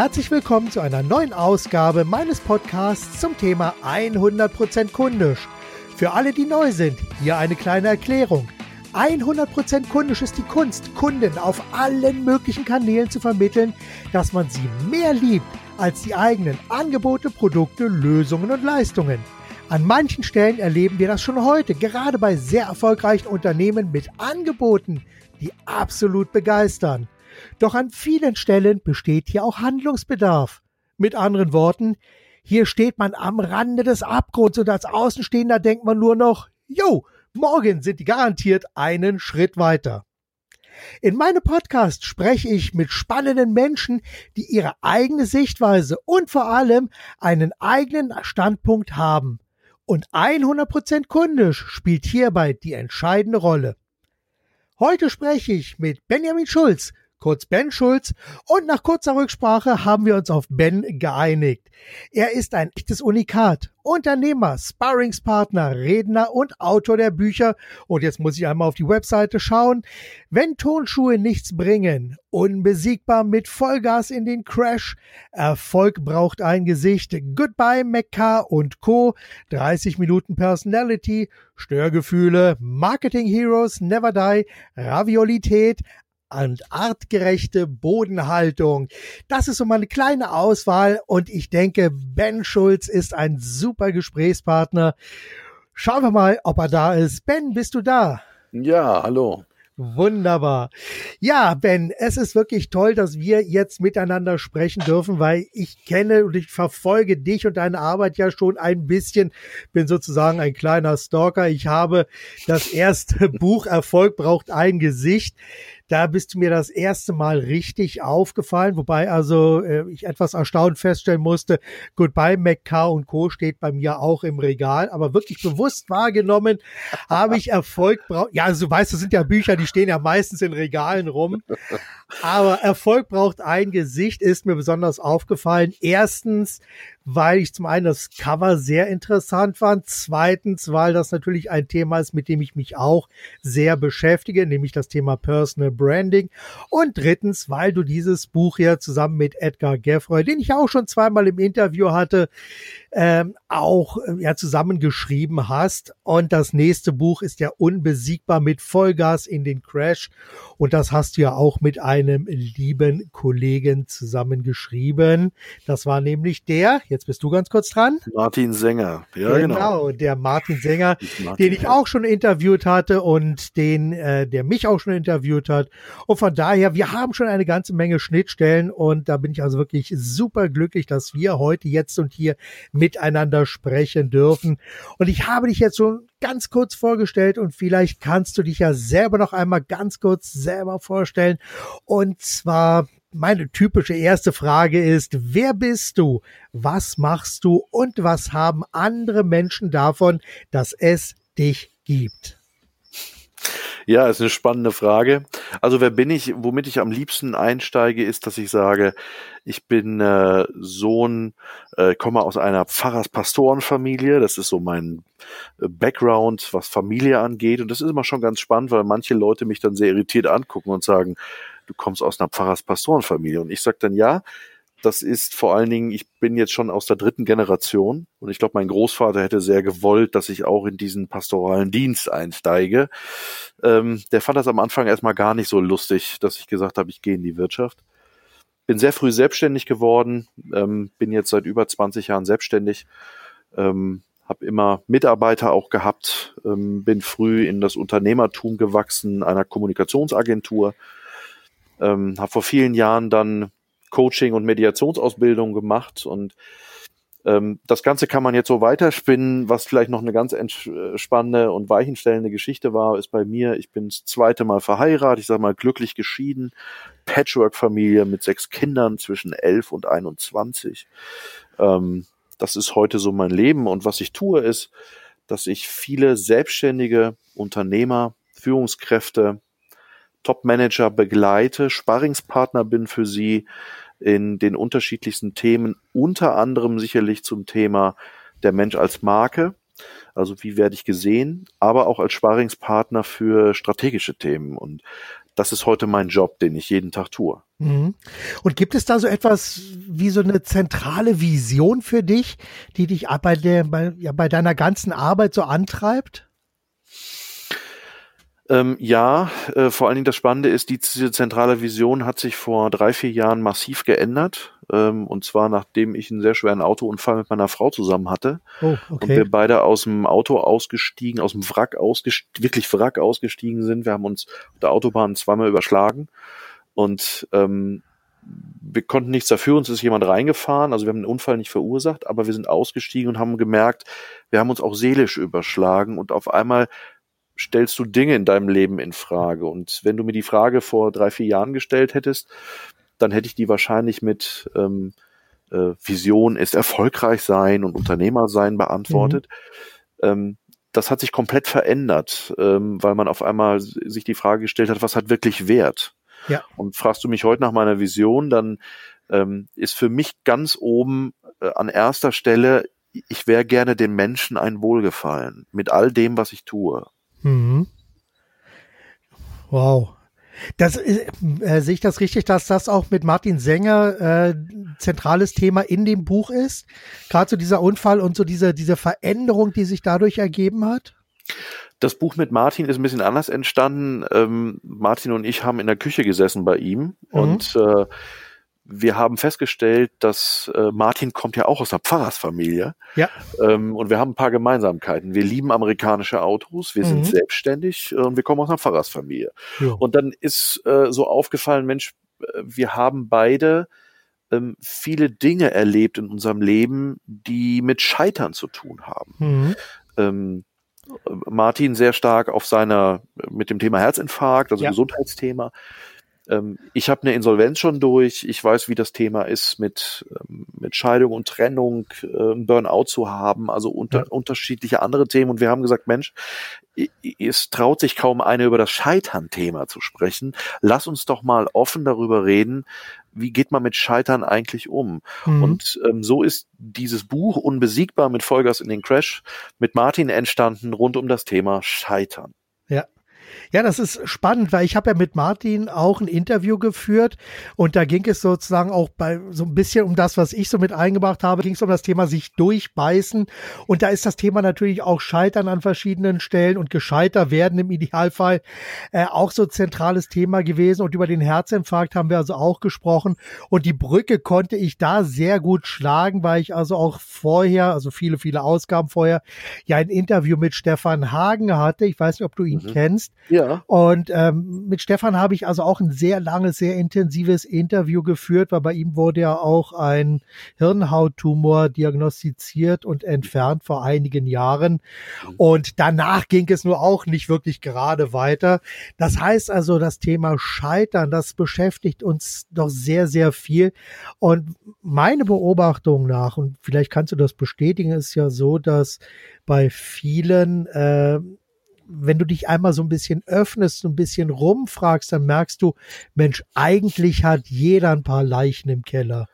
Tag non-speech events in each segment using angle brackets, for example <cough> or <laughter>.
Herzlich willkommen zu einer neuen Ausgabe meines Podcasts zum Thema 100% kundisch. Für alle, die neu sind, hier eine kleine Erklärung. 100% kundisch ist die Kunst, Kunden auf allen möglichen Kanälen zu vermitteln, dass man sie mehr liebt als die eigenen Angebote, Produkte, Lösungen und Leistungen. An manchen Stellen erleben wir das schon heute, gerade bei sehr erfolgreichen Unternehmen mit Angeboten, die absolut begeistern. Doch an vielen Stellen besteht hier auch Handlungsbedarf. Mit anderen Worten, hier steht man am Rande des Abgrunds und als Außenstehender denkt man nur noch, yo, morgen sind die garantiert einen Schritt weiter. In meinem Podcast spreche ich mit spannenden Menschen, die ihre eigene Sichtweise und vor allem einen eigenen Standpunkt haben. Und 100% kundisch spielt hierbei die entscheidende Rolle. Heute spreche ich mit Benjamin Schulz, kurz Ben Schulz. Und nach kurzer Rücksprache haben wir uns auf Ben geeinigt. Er ist ein echtes Unikat. Unternehmer, Sparringspartner, Redner und Autor der Bücher. Und jetzt muss ich einmal auf die Webseite schauen. Wenn Tonschuhe nichts bringen, unbesiegbar mit Vollgas in den Crash, Erfolg braucht ein Gesicht, Goodbye Mecca und Co., 30 Minuten Personality, Störgefühle, Marketing Heroes, Never Die, Raviolität, und artgerechte Bodenhaltung. Das ist so mal eine kleine Auswahl und ich denke, Ben Schulz ist ein super Gesprächspartner. Schauen wir mal, ob er da ist. Ben, bist du da? Ja, hallo. Wunderbar. Ja, Ben, es ist wirklich toll, dass wir jetzt miteinander sprechen dürfen, weil ich kenne und ich verfolge dich und deine Arbeit ja schon ein bisschen, bin sozusagen ein kleiner Stalker. Ich habe das erste <laughs> Buch Erfolg braucht ein Gesicht da bist du mir das erste Mal richtig aufgefallen, wobei also äh, ich etwas erstaunt feststellen musste, Goodbye McCar und Co. steht bei mir auch im Regal, aber wirklich bewusst wahrgenommen habe ich Erfolg braucht. Ja, also du weißt, das sind ja Bücher, die stehen ja meistens in Regalen rum. Aber Erfolg braucht ein Gesicht, ist mir besonders aufgefallen. Erstens, weil ich zum einen das Cover sehr interessant fand. Zweitens, weil das natürlich ein Thema ist, mit dem ich mich auch sehr beschäftige, nämlich das Thema Personal Branding. Und drittens, weil du dieses Buch ja zusammen mit Edgar Geffroy, den ich auch schon zweimal im Interview hatte, ähm, auch äh, ja zusammengeschrieben hast. Und das nächste Buch ist ja unbesiegbar mit Vollgas in den Crash. Und das hast du ja auch mit einem lieben Kollegen zusammengeschrieben. Das war nämlich der, jetzt bist du ganz kurz dran. Martin Sänger, ja genau. Genau, der Martin Sänger, Martin, den ich auch schon interviewt hatte und den, äh, der mich auch schon interviewt hat. Und von daher, wir haben schon eine ganze Menge Schnittstellen und da bin ich also wirklich super glücklich, dass wir heute jetzt und hier miteinander sprechen dürfen. Und ich habe dich jetzt schon ganz kurz vorgestellt und vielleicht kannst du dich ja selber noch einmal ganz kurz selber vorstellen. Und zwar meine typische erste Frage ist, wer bist du? Was machst du? Und was haben andere Menschen davon, dass es dich gibt? Ja, ist eine spannende Frage. Also wer bin ich? Womit ich am liebsten einsteige, ist, dass ich sage, ich bin äh, Sohn, äh, komme aus einer Pfarrers-Pastorenfamilie. Das ist so mein äh, Background, was Familie angeht. Und das ist immer schon ganz spannend, weil manche Leute mich dann sehr irritiert angucken und sagen, du kommst aus einer Pfarrers-Pastorenfamilie. Und ich sage dann, ja, das ist vor allen Dingen, ich bin jetzt schon aus der dritten Generation und ich glaube, mein Großvater hätte sehr gewollt, dass ich auch in diesen pastoralen Dienst einsteige. Ähm, der fand das am Anfang erstmal gar nicht so lustig, dass ich gesagt habe, ich gehe in die Wirtschaft. Bin sehr früh selbstständig geworden, ähm, bin jetzt seit über 20 Jahren selbstständig, ähm, habe immer Mitarbeiter auch gehabt, ähm, bin früh in das Unternehmertum gewachsen, einer Kommunikationsagentur, ähm, habe vor vielen Jahren dann Coaching und Mediationsausbildung gemacht und ähm, das Ganze kann man jetzt so weiterspinnen. Was vielleicht noch eine ganz entspannende und weichenstellende Geschichte war, ist bei mir, ich bin das zweite Mal verheiratet, ich sage mal glücklich geschieden, Patchwork-Familie mit sechs Kindern zwischen elf und 21. Ähm, das ist heute so mein Leben und was ich tue ist, dass ich viele selbstständige Unternehmer, Führungskräfte, Top-Manager begleite, Sparringspartner bin für sie in den unterschiedlichsten Themen, unter anderem sicherlich zum Thema der Mensch als Marke. Also wie werde ich gesehen, aber auch als Sparringspartner für strategische Themen. Und das ist heute mein Job, den ich jeden Tag tue. Mhm. Und gibt es da so etwas wie so eine zentrale Vision für dich, die dich bei, der, bei, ja, bei deiner ganzen Arbeit so antreibt? Ähm, ja, äh, vor allen Dingen das Spannende ist, diese zentrale Vision hat sich vor drei, vier Jahren massiv geändert. Ähm, und zwar nachdem ich einen sehr schweren Autounfall mit meiner Frau zusammen hatte. Oh, okay. Und wir beide aus dem Auto ausgestiegen, aus dem Wrack ausgestiegen, wirklich Wrack ausgestiegen sind. Wir haben uns auf der Autobahn zweimal überschlagen. Und ähm, wir konnten nichts dafür, uns ist jemand reingefahren, also wir haben den Unfall nicht verursacht, aber wir sind ausgestiegen und haben gemerkt, wir haben uns auch seelisch überschlagen und auf einmal stellst du Dinge in deinem Leben in Frage. Und wenn du mir die Frage vor drei, vier Jahren gestellt hättest, dann hätte ich die wahrscheinlich mit ähm, äh, Vision ist erfolgreich sein und Unternehmer sein beantwortet. Mhm. Ähm, das hat sich komplett verändert, ähm, weil man auf einmal sich die Frage gestellt hat, was hat wirklich Wert? Ja. Und fragst du mich heute nach meiner Vision, dann ähm, ist für mich ganz oben äh, an erster Stelle, ich wäre gerne dem Menschen ein Wohlgefallen mit all dem, was ich tue. Mhm. Wow. Das, äh, sehe ich das richtig, dass das auch mit Martin Sänger äh, zentrales Thema in dem Buch ist? Gerade so dieser Unfall und so diese, diese Veränderung, die sich dadurch ergeben hat? Das Buch mit Martin ist ein bisschen anders entstanden. Ähm, Martin und ich haben in der Küche gesessen bei ihm mhm. und äh, wir haben festgestellt, dass äh, Martin kommt ja auch aus einer Pfarrersfamilie. Ja. Ähm, und wir haben ein paar Gemeinsamkeiten. Wir lieben amerikanische Autos, wir mhm. sind selbstständig und wir kommen aus einer Pfarrersfamilie. Ja. Und dann ist äh, so aufgefallen, Mensch, äh, wir haben beide ähm, viele Dinge erlebt in unserem Leben, die mit Scheitern zu tun haben. Mhm. Ähm, Martin sehr stark auf seiner mit dem Thema Herzinfarkt, also ja. Gesundheitsthema. Ähm, ich habe eine Insolvenz schon durch. Ich weiß, wie das Thema ist, mit, ähm, mit Scheidung und Trennung, äh, Burnout zu haben, also unter, ja. unterschiedliche andere Themen. Und wir haben gesagt, Mensch, es traut sich kaum einer über das Scheitern-Thema zu sprechen. Lass uns doch mal offen darüber reden, wie geht man mit Scheitern eigentlich um? Mhm. Und ähm, so ist dieses Buch Unbesiegbar mit Vollgas in den Crash mit Martin entstanden rund um das Thema Scheitern. Ja, das ist spannend, weil ich habe ja mit Martin auch ein Interview geführt und da ging es sozusagen auch bei so ein bisschen um das, was ich so mit eingebracht habe, ging es um das Thema sich durchbeißen und da ist das Thema natürlich auch Scheitern an verschiedenen Stellen und gescheiter werden im Idealfall äh, auch so zentrales Thema gewesen und über den Herzinfarkt haben wir also auch gesprochen und die Brücke konnte ich da sehr gut schlagen, weil ich also auch vorher, also viele, viele Ausgaben vorher, ja ein Interview mit Stefan Hagen hatte. Ich weiß nicht, ob du ihn mhm. kennst. Ja. Und ähm, mit Stefan habe ich also auch ein sehr langes, sehr intensives Interview geführt, weil bei ihm wurde ja auch ein Hirnhauttumor diagnostiziert und entfernt vor einigen Jahren. Mhm. Und danach ging es nur auch nicht wirklich gerade weiter. Das heißt also, das Thema Scheitern, das beschäftigt uns doch sehr, sehr viel. Und meine Beobachtung nach, und vielleicht kannst du das bestätigen, ist ja so, dass bei vielen äh, wenn du dich einmal so ein bisschen öffnest, so ein bisschen rumfragst, dann merkst du, Mensch, eigentlich hat jeder ein paar Leichen im Keller.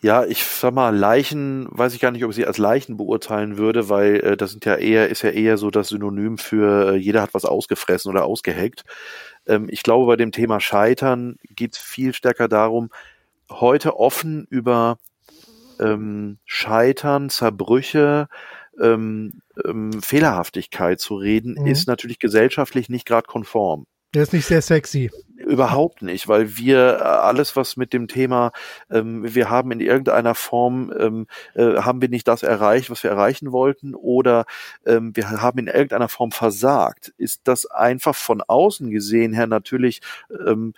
Ja, ich sag mal, Leichen, weiß ich gar nicht, ob ich sie als Leichen beurteilen würde, weil äh, das sind ja eher, ist ja eher so das Synonym für äh, jeder hat was ausgefressen oder ausgeheckt. Ähm, ich glaube, bei dem Thema Scheitern geht es viel stärker darum, heute offen über ähm, Scheitern, Zerbrüche, ähm, ähm, Fehlerhaftigkeit zu reden, mhm. ist natürlich gesellschaftlich nicht gerade konform. Der ist nicht sehr sexy. Überhaupt nicht, weil wir äh, alles, was mit dem Thema, ähm, wir haben in irgendeiner Form, ähm, äh, haben wir nicht das erreicht, was wir erreichen wollten, oder ähm, wir haben in irgendeiner Form versagt, ist das einfach von außen gesehen her natürlich ähm,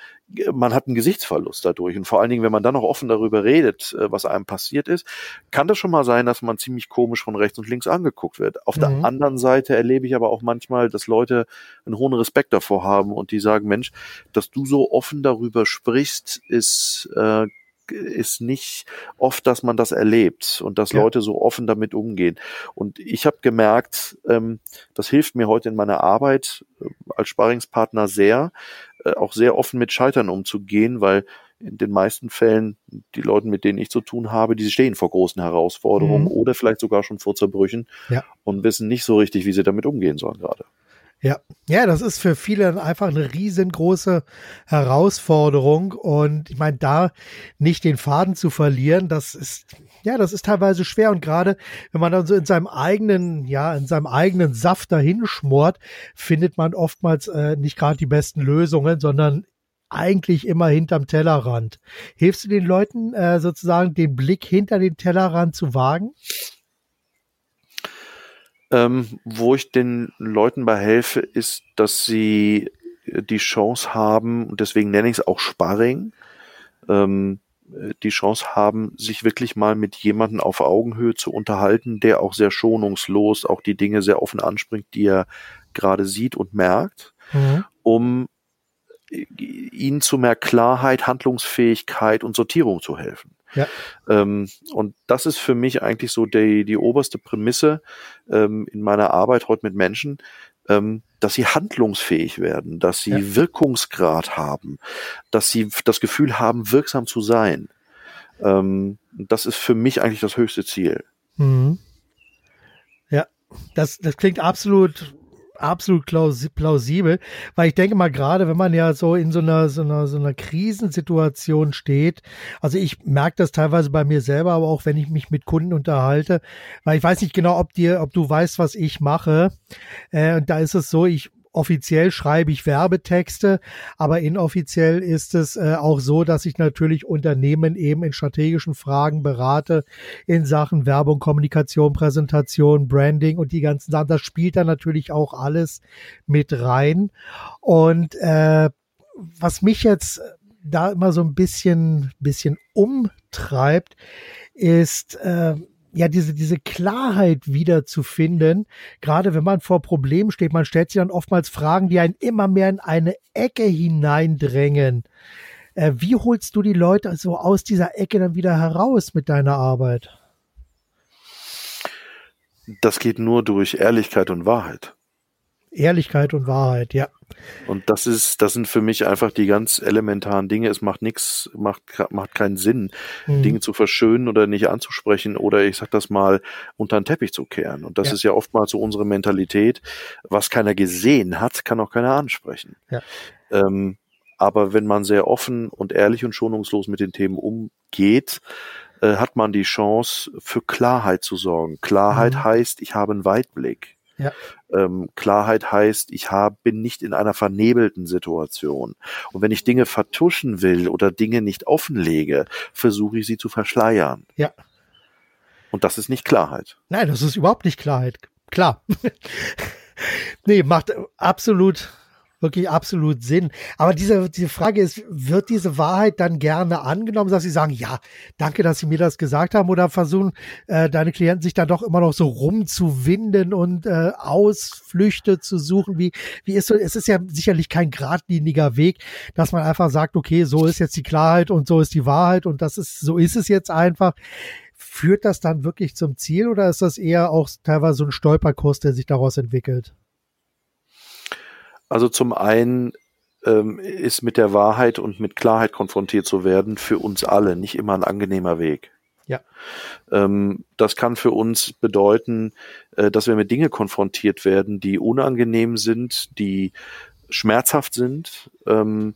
man hat einen Gesichtsverlust dadurch. Und vor allen Dingen, wenn man dann noch offen darüber redet, äh, was einem passiert ist, kann das schon mal sein, dass man ziemlich komisch von rechts und links angeguckt wird. Auf mhm. der anderen Seite erlebe ich aber auch manchmal, dass Leute einen hohen Respekt davor haben und die sagen, Mensch, dass du so offen darüber sprichst, ist äh, ist nicht oft, dass man das erlebt und dass ja. Leute so offen damit umgehen. Und ich habe gemerkt, ähm, das hilft mir heute in meiner Arbeit äh, als Sparingspartner sehr, äh, auch sehr offen mit Scheitern umzugehen, weil in den meisten Fällen die Leute, mit denen ich zu tun habe, die stehen vor großen Herausforderungen mhm. oder vielleicht sogar schon vor Zerbrüchen ja. und wissen nicht so richtig, wie sie damit umgehen sollen gerade. Ja, ja, das ist für viele einfach eine riesengroße Herausforderung. Und ich meine, da nicht den Faden zu verlieren, das ist, ja, das ist teilweise schwer. Und gerade wenn man dann so in seinem eigenen, ja, in seinem eigenen Saft dahin schmort, findet man oftmals äh, nicht gerade die besten Lösungen, sondern eigentlich immer hinterm Tellerrand. Hilfst du den Leuten äh, sozusagen den Blick hinter den Tellerrand zu wagen? Ähm, wo ich den Leuten bei helfe, ist, dass sie die Chance haben, und deswegen nenne ich es auch Sparring, ähm, die Chance haben, sich wirklich mal mit jemandem auf Augenhöhe zu unterhalten, der auch sehr schonungslos auch die Dinge sehr offen anspricht, die er gerade sieht und merkt, mhm. um ihnen zu mehr Klarheit, Handlungsfähigkeit und Sortierung zu helfen. Ja. Ähm, und das ist für mich eigentlich so die, die oberste Prämisse ähm, in meiner Arbeit heute mit Menschen, ähm, dass sie handlungsfähig werden, dass sie ja. Wirkungsgrad haben, dass sie das Gefühl haben, wirksam zu sein. Ähm, das ist für mich eigentlich das höchste Ziel. Mhm. Ja, das, das klingt absolut absolut plausibel, weil ich denke mal gerade, wenn man ja so in so einer so einer so einer Krisensituation steht, also ich merke das teilweise bei mir selber, aber auch wenn ich mich mit Kunden unterhalte, weil ich weiß nicht genau, ob dir, ob du weißt, was ich mache. Äh, und da ist es so, ich offiziell schreibe ich Werbetexte, aber inoffiziell ist es äh, auch so, dass ich natürlich Unternehmen eben in strategischen Fragen berate in Sachen Werbung, Kommunikation, Präsentation, Branding und die ganzen Sachen. Das spielt da natürlich auch alles mit rein. Und äh, was mich jetzt da immer so ein bisschen, bisschen umtreibt, ist, äh, ja, diese, diese Klarheit wieder zu finden, gerade wenn man vor Problemen steht, man stellt sich dann oftmals Fragen, die einen immer mehr in eine Ecke hineindrängen. Äh, wie holst du die Leute so aus dieser Ecke dann wieder heraus mit deiner Arbeit? Das geht nur durch Ehrlichkeit und Wahrheit. Ehrlichkeit und Wahrheit, ja. Und das ist, das sind für mich einfach die ganz elementaren Dinge. Es macht nichts, macht, macht keinen Sinn, mhm. Dinge zu verschönen oder nicht anzusprechen oder ich sag das mal unter den Teppich zu kehren. Und das ja. ist ja oftmals so unsere Mentalität. Was keiner gesehen hat, kann auch keiner ansprechen. Ja. Ähm, aber wenn man sehr offen und ehrlich und schonungslos mit den Themen umgeht, äh, hat man die Chance, für Klarheit zu sorgen. Klarheit mhm. heißt, ich habe einen Weitblick. Ja. Ähm, Klarheit heißt, ich hab, bin nicht in einer vernebelten Situation. Und wenn ich Dinge vertuschen will oder Dinge nicht offenlege, versuche ich sie zu verschleiern. Ja. Und das ist nicht Klarheit. Nein, das ist überhaupt nicht Klarheit. Klar. <laughs> nee, macht absolut wirklich absolut Sinn. Aber diese, diese Frage ist, wird diese Wahrheit dann gerne angenommen, dass sie sagen, ja, danke, dass Sie mir das gesagt haben, oder versuchen äh, deine Klienten sich dann doch immer noch so rumzuwinden und äh, Ausflüchte zu suchen? Wie, wie ist so, es ist ja sicherlich kein geradliniger Weg, dass man einfach sagt, okay, so ist jetzt die Klarheit und so ist die Wahrheit und das ist, so ist es jetzt einfach. Führt das dann wirklich zum Ziel oder ist das eher auch teilweise so ein Stolperkurs, der sich daraus entwickelt? Also zum einen ähm, ist mit der Wahrheit und mit Klarheit konfrontiert zu werden für uns alle nicht immer ein angenehmer Weg. Ja. Ähm, das kann für uns bedeuten, äh, dass wir mit Dinge konfrontiert werden, die unangenehm sind, die schmerzhaft sind, ähm,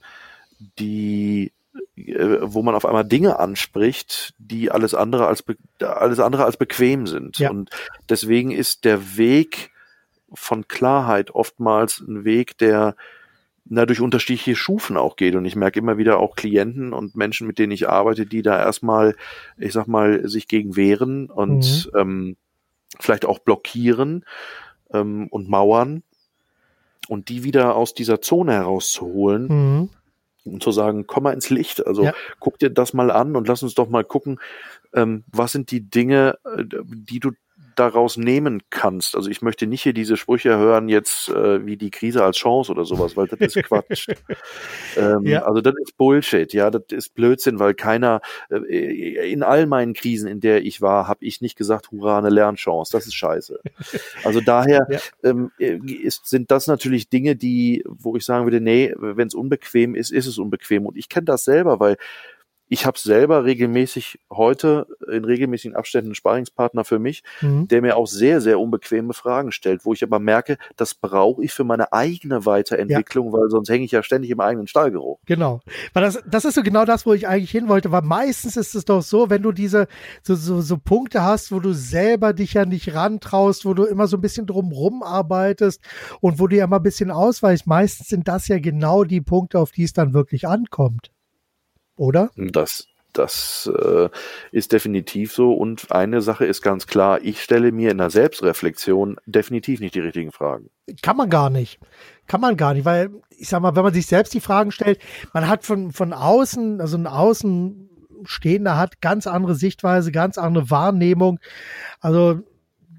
die äh, wo man auf einmal Dinge anspricht, die alles andere als alles andere als bequem sind. Ja. Und deswegen ist der Weg von Klarheit oftmals ein Weg, der na, durch unterschiedliche Stufen auch geht. Und ich merke immer wieder auch Klienten und Menschen, mit denen ich arbeite, die da erstmal, ich sag mal, sich gegen wehren und mhm. ähm, vielleicht auch blockieren ähm, und mauern. Und die wieder aus dieser Zone herauszuholen, mhm. und zu sagen, komm mal ins Licht. Also ja. guck dir das mal an und lass uns doch mal gucken, ähm, was sind die Dinge, äh, die du daraus nehmen kannst. Also ich möchte nicht hier diese Sprüche hören jetzt äh, wie die Krise als Chance oder sowas, weil das ist Quatsch. <laughs> ähm, ja. Also das ist Bullshit, ja, das ist Blödsinn, weil keiner äh, in all meinen Krisen, in der ich war, habe ich nicht gesagt, hurra, eine Lernchance. Das ist scheiße. Also daher ja. ähm, ist, sind das natürlich Dinge, die, wo ich sagen würde, nee, wenn es unbequem ist, ist es unbequem. Und ich kenne das selber, weil ich habe selber regelmäßig heute in regelmäßigen Abständen einen Sparingspartner für mich, mhm. der mir auch sehr, sehr unbequeme Fragen stellt, wo ich aber merke, das brauche ich für meine eigene Weiterentwicklung, ja. weil sonst hänge ich ja ständig im eigenen Stallgeruch. Genau. Weil das, das ist so genau das, wo ich eigentlich hin wollte, weil meistens ist es doch so, wenn du diese so, so, so Punkte hast, wo du selber dich ja nicht rantraust, wo du immer so ein bisschen drumrum arbeitest und wo du ja mal ein bisschen ausweichst, meistens sind das ja genau die Punkte, auf die es dann wirklich ankommt oder? Das, das äh, ist definitiv so. Und eine Sache ist ganz klar, ich stelle mir in der Selbstreflexion definitiv nicht die richtigen Fragen. Kann man gar nicht. Kann man gar nicht, weil ich sag mal, wenn man sich selbst die Fragen stellt, man hat von, von außen, also ein Außenstehender hat ganz andere Sichtweise, ganz andere Wahrnehmung. Also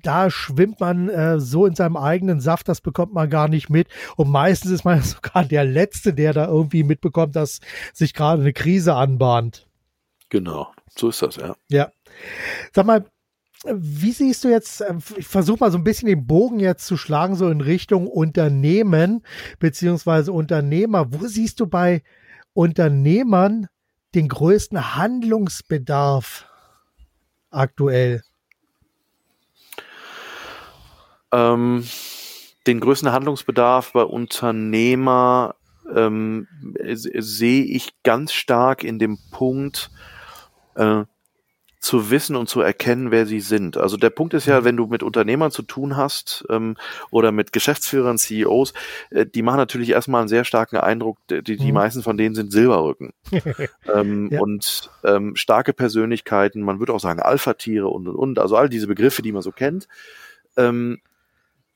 da schwimmt man äh, so in seinem eigenen Saft, das bekommt man gar nicht mit. Und meistens ist man <laughs> sogar der Letzte, der da irgendwie mitbekommt, dass sich gerade eine Krise anbahnt. Genau, so ist das, ja. Ja. Sag mal, wie siehst du jetzt, äh, ich versuche mal so ein bisschen den Bogen jetzt zu schlagen, so in Richtung Unternehmen beziehungsweise Unternehmer. Wo siehst du bei Unternehmern den größten Handlungsbedarf aktuell? Ähm, den größten Handlungsbedarf bei Unternehmer ähm, sehe ich ganz stark in dem Punkt, äh, zu wissen und zu erkennen, wer sie sind. Also der Punkt ist ja, wenn du mit Unternehmern zu tun hast ähm, oder mit Geschäftsführern, CEOs, äh, die machen natürlich erstmal einen sehr starken Eindruck. Die, die mhm. meisten von denen sind Silberrücken <laughs> ähm, ja. und ähm, starke Persönlichkeiten. Man würde auch sagen Alpha-Tiere und und und. Also all diese Begriffe, die man so kennt. Ähm,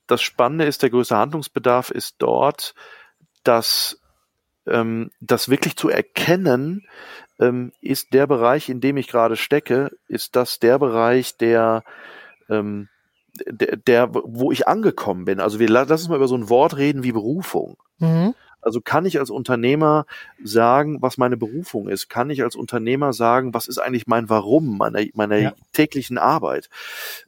das Spannende ist, der größte Handlungsbedarf ist dort, dass ähm, das wirklich zu erkennen, ähm, ist der Bereich, in dem ich gerade stecke, ist das der Bereich, der, ähm, der, der, wo ich angekommen bin. Also wir lassen uns mal über so ein Wort reden wie Berufung. Mhm. Also kann ich als Unternehmer sagen, was meine Berufung ist? Kann ich als Unternehmer sagen, was ist eigentlich mein Warum meiner, meiner ja. täglichen Arbeit?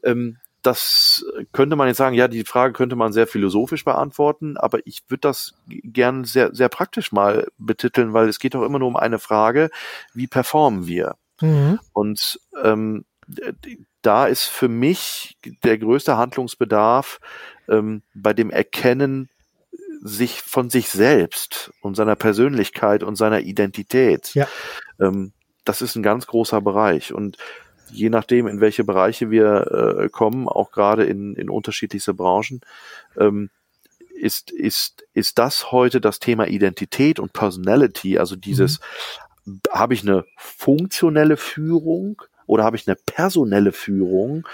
Ähm, das könnte man jetzt sagen, ja, die Frage könnte man sehr philosophisch beantworten, aber ich würde das gern sehr, sehr praktisch mal betiteln, weil es geht doch immer nur um eine Frage, wie performen wir? Mhm. Und ähm, da ist für mich der größte Handlungsbedarf ähm, bei dem Erkennen sich von sich selbst und seiner Persönlichkeit und seiner Identität. Ja. Ähm, das ist ein ganz großer Bereich. Und je nachdem, in welche Bereiche wir äh, kommen, auch gerade in, in unterschiedlichste Branchen, ähm, ist, ist, ist das heute das Thema Identität und Personality, also dieses, mhm. habe ich eine funktionelle Führung oder habe ich eine personelle Führung,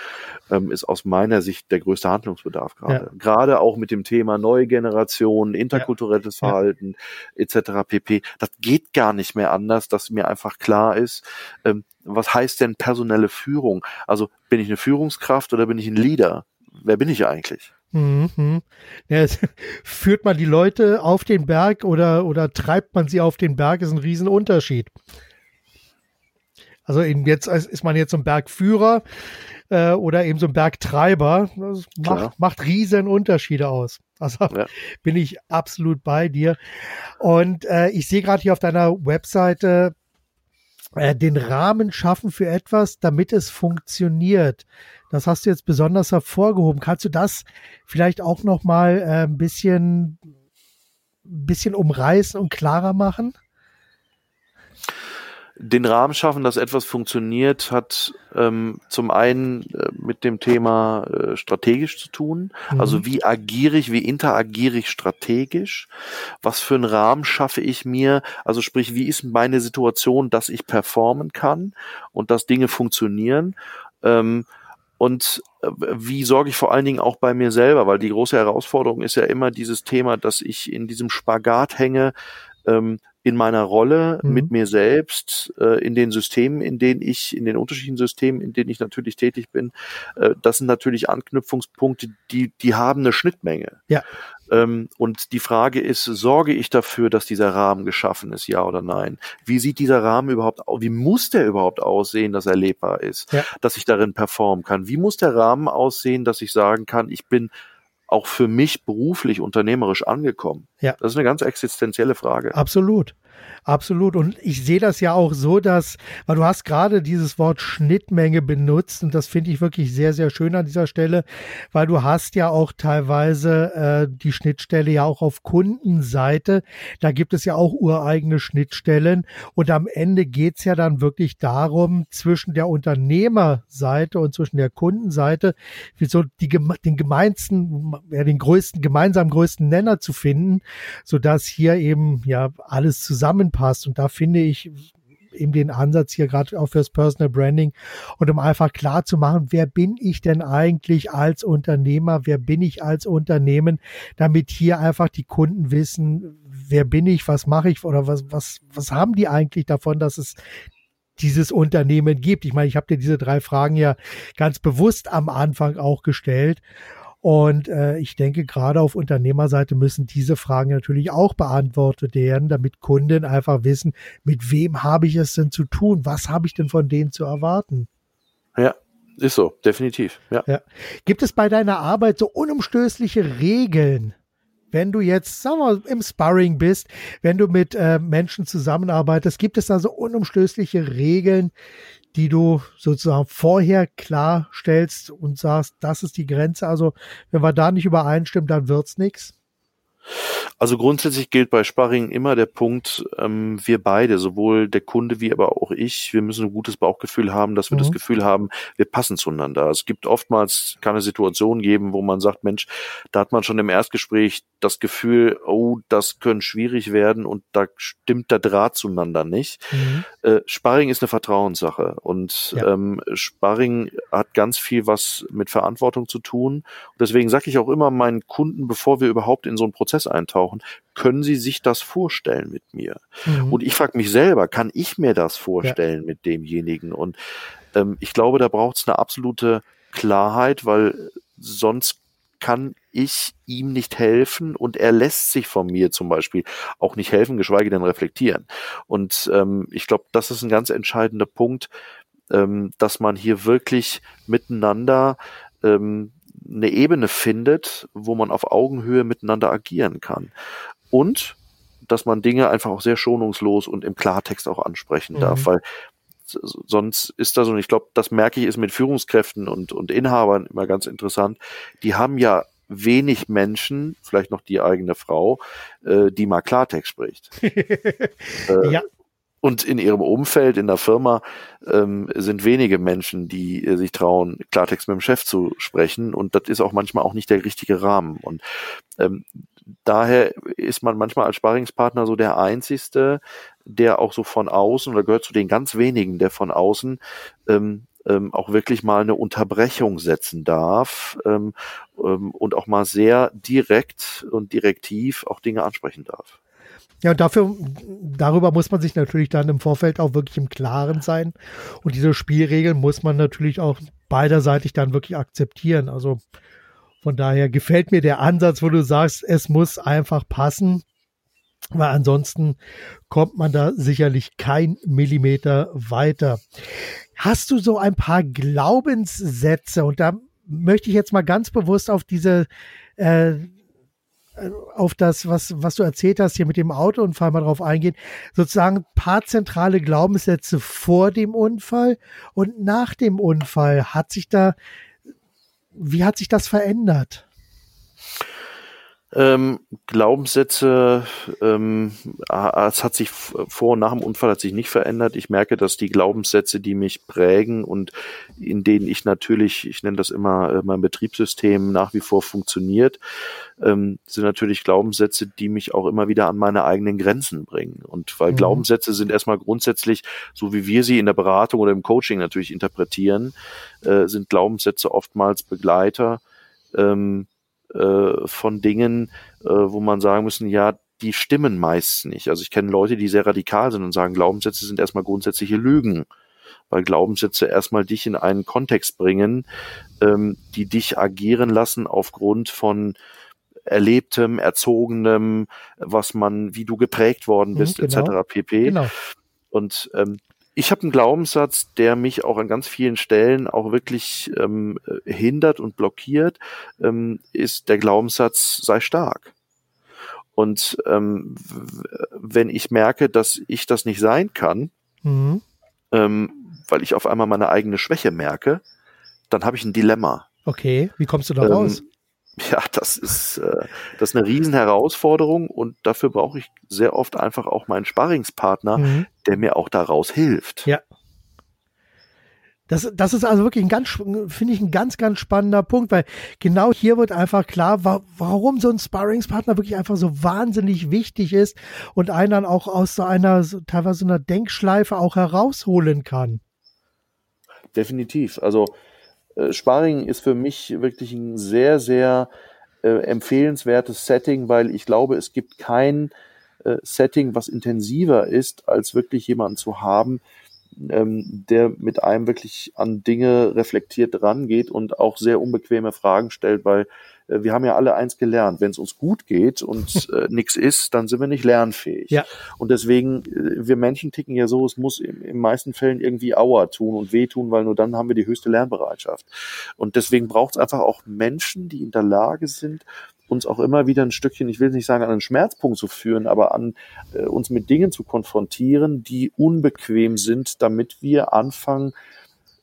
ähm, ist aus meiner Sicht der größte Handlungsbedarf gerade. Ja. Gerade auch mit dem Thema neue Generation, interkulturelles ja. Verhalten ja. etc. pp. Das geht gar nicht mehr anders, dass mir einfach klar ist, ähm, was heißt denn personelle Führung? Also bin ich eine Führungskraft oder bin ich ein Leader? Wer bin ich eigentlich? Mhm. Ja, <laughs> führt man die Leute auf den Berg oder, oder treibt man sie auf den Berg, ist ein Riesenunterschied. Also eben jetzt ist man jetzt so ein Bergführer äh, oder eben so ein Bergtreiber. Das macht, macht riesen Unterschiede aus. Also ja. bin ich absolut bei dir. Und äh, ich sehe gerade hier auf deiner Webseite äh, den Rahmen schaffen für etwas, damit es funktioniert. Das hast du jetzt besonders hervorgehoben. Kannst du das vielleicht auch noch mal äh, ein bisschen, bisschen umreißen und klarer machen? Den Rahmen schaffen, dass etwas funktioniert, hat ähm, zum einen äh, mit dem Thema äh, strategisch zu tun. Mhm. Also wie agiere ich, wie interagiere ich strategisch? Was für einen Rahmen schaffe ich mir? Also sprich, wie ist meine Situation, dass ich performen kann und dass Dinge funktionieren? Ähm, und äh, wie sorge ich vor allen Dingen auch bei mir selber, weil die große Herausforderung ist ja immer dieses Thema, dass ich in diesem Spagat hänge, ähm, in meiner Rolle mhm. mit mir selbst, äh, in den Systemen, in denen ich, in den unterschiedlichen Systemen, in denen ich natürlich tätig bin, äh, das sind natürlich Anknüpfungspunkte, die, die haben eine Schnittmenge. Ja. Ähm, und die Frage ist, sorge ich dafür, dass dieser Rahmen geschaffen ist, ja oder nein? Wie sieht dieser Rahmen überhaupt aus? Wie muss der überhaupt aussehen, dass er lebbar ist? Ja. Dass ich darin performen kann? Wie muss der Rahmen aussehen, dass ich sagen kann, ich bin auch für mich beruflich, unternehmerisch angekommen? Ja. Das ist eine ganz existenzielle Frage. Absolut. Absolut. Und ich sehe das ja auch so, dass, weil du hast gerade dieses Wort Schnittmenge benutzt und das finde ich wirklich sehr, sehr schön an dieser Stelle, weil du hast ja auch teilweise äh, die Schnittstelle ja auch auf Kundenseite. Da gibt es ja auch ureigene Schnittstellen und am Ende geht's ja dann wirklich darum, zwischen der Unternehmerseite und zwischen der Kundenseite, wie so die, den gemeinsten, ja, den größten, gemeinsam größten Nenner zu finden, so dass hier eben ja alles zusammen passt. Und da finde ich eben den Ansatz hier gerade auch fürs Personal Branding und um einfach klar zu machen, wer bin ich denn eigentlich als Unternehmer, wer bin ich als Unternehmen, damit hier einfach die Kunden wissen, wer bin ich, was mache ich oder was, was, was haben die eigentlich davon, dass es dieses Unternehmen gibt. Ich meine, ich habe dir diese drei Fragen ja ganz bewusst am Anfang auch gestellt. Und äh, ich denke, gerade auf Unternehmerseite müssen diese Fragen natürlich auch beantwortet werden, damit Kunden einfach wissen, mit wem habe ich es denn zu tun? Was habe ich denn von denen zu erwarten? Ja, ist so, definitiv. Ja. ja. Gibt es bei deiner Arbeit so unumstößliche Regeln, wenn du jetzt, sagen wir mal, im Sparring bist, wenn du mit äh, Menschen zusammenarbeitest, gibt es da so unumstößliche Regeln, die du sozusagen vorher klarstellst und sagst, das ist die Grenze. Also wenn wir da nicht übereinstimmen, dann wird's nichts. Also grundsätzlich gilt bei Sparring immer der Punkt, ähm, wir beide, sowohl der Kunde wie aber auch ich, wir müssen ein gutes Bauchgefühl haben, dass wir mhm. das Gefühl haben, wir passen zueinander. Es gibt oftmals keine Situation geben, wo man sagt, Mensch, da hat man schon im Erstgespräch das Gefühl, oh, das könnte schwierig werden und da stimmt der Draht zueinander nicht. Mhm. Äh, Sparring ist eine Vertrauenssache und ja. ähm, Sparring hat ganz viel was mit Verantwortung zu tun. Und deswegen sage ich auch immer meinen Kunden, bevor wir überhaupt in so einen Prozess eintauchen, können sie sich das vorstellen mit mir? Mhm. Und ich frage mich selber, kann ich mir das vorstellen ja. mit demjenigen? Und ähm, ich glaube, da braucht es eine absolute Klarheit, weil sonst kann ich ihm nicht helfen und er lässt sich von mir zum Beispiel auch nicht helfen, geschweige denn reflektieren. Und ähm, ich glaube, das ist ein ganz entscheidender Punkt, ähm, dass man hier wirklich miteinander ähm, eine Ebene findet, wo man auf Augenhöhe miteinander agieren kann. Und dass man Dinge einfach auch sehr schonungslos und im Klartext auch ansprechen mhm. darf, weil sonst ist das, und ich glaube, das merke ich, ist mit Führungskräften und, und Inhabern immer ganz interessant, die haben ja wenig Menschen, vielleicht noch die eigene Frau, äh, die mal Klartext spricht. <laughs> äh, ja. Und in ihrem Umfeld, in der Firma, ähm, sind wenige Menschen, die äh, sich trauen, Klartext mit dem Chef zu sprechen. Und das ist auch manchmal auch nicht der richtige Rahmen. Und ähm, daher ist man manchmal als Sparingspartner so der Einzigste, der auch so von außen oder gehört zu den ganz wenigen, der von außen ähm, ähm, auch wirklich mal eine Unterbrechung setzen darf ähm, ähm, und auch mal sehr direkt und direktiv auch Dinge ansprechen darf. Ja, und dafür, darüber muss man sich natürlich dann im Vorfeld auch wirklich im Klaren sein. Und diese Spielregeln muss man natürlich auch beiderseitig dann wirklich akzeptieren. Also von daher gefällt mir der Ansatz, wo du sagst, es muss einfach passen, weil ansonsten kommt man da sicherlich kein Millimeter weiter. Hast du so ein paar Glaubenssätze? Und da möchte ich jetzt mal ganz bewusst auf diese äh, auf das, was, was du erzählt hast, hier mit dem Autounfall mal drauf eingehen. Sozusagen paar zentrale Glaubenssätze vor dem Unfall und nach dem Unfall. Hat sich da, wie hat sich das verändert? Ähm, Glaubenssätze, ähm, es hat sich vor und nach dem Unfall hat sich nicht verändert. Ich merke, dass die Glaubenssätze, die mich prägen und in denen ich natürlich, ich nenne das immer, äh, mein Betriebssystem nach wie vor funktioniert, ähm, sind natürlich Glaubenssätze, die mich auch immer wieder an meine eigenen Grenzen bringen. Und weil mhm. Glaubenssätze sind erstmal grundsätzlich, so wie wir sie in der Beratung oder im Coaching natürlich interpretieren, äh, sind Glaubenssätze oftmals Begleiter. Ähm, äh, von Dingen, äh, wo man sagen müssen, ja, die stimmen meist nicht. Also ich kenne Leute, die sehr radikal sind und sagen, Glaubenssätze sind erstmal grundsätzliche Lügen, weil Glaubenssätze erstmal dich in einen Kontext bringen, ähm, die dich agieren lassen aufgrund von erlebtem, erzogenem, was man, wie du geprägt worden bist, mhm, genau. etc. pp. Genau. Und ähm, ich habe einen Glaubenssatz, der mich auch an ganz vielen Stellen auch wirklich ähm, hindert und blockiert, ähm, ist der Glaubenssatz, sei stark. Und ähm, wenn ich merke, dass ich das nicht sein kann, mhm. ähm, weil ich auf einmal meine eigene Schwäche merke, dann habe ich ein Dilemma. Okay, wie kommst du da raus? <laughs> Ja, das ist, äh, das ist eine Riesenherausforderung und dafür brauche ich sehr oft einfach auch meinen Sparringspartner, mhm. der mir auch daraus hilft. Ja. Das, das ist also wirklich ein ganz, finde ich, ein ganz, ganz spannender Punkt, weil genau hier wird einfach klar, wa warum so ein Sparringspartner wirklich einfach so wahnsinnig wichtig ist und einen dann auch aus so einer, so, teilweise einer Denkschleife auch herausholen kann. Definitiv. Also, Sparring ist für mich wirklich ein sehr, sehr äh, empfehlenswertes Setting, weil ich glaube, es gibt kein äh, Setting, was intensiver ist, als wirklich jemanden zu haben, ähm, der mit einem wirklich an Dinge reflektiert rangeht und auch sehr unbequeme Fragen stellt, weil äh, wir haben ja alle eins gelernt, wenn es uns gut geht und <laughs> äh, nichts ist, dann sind wir nicht lernfähig. Ja. Und deswegen, äh, wir Menschen ticken ja so, es muss in, in meisten Fällen irgendwie Aua tun und wehtun, weil nur dann haben wir die höchste Lernbereitschaft. Und deswegen braucht es einfach auch Menschen, die in der Lage sind, uns auch immer wieder ein Stückchen, ich will nicht sagen, an einen Schmerzpunkt zu führen, aber an äh, uns mit Dingen zu konfrontieren, die unbequem sind, damit wir anfangen,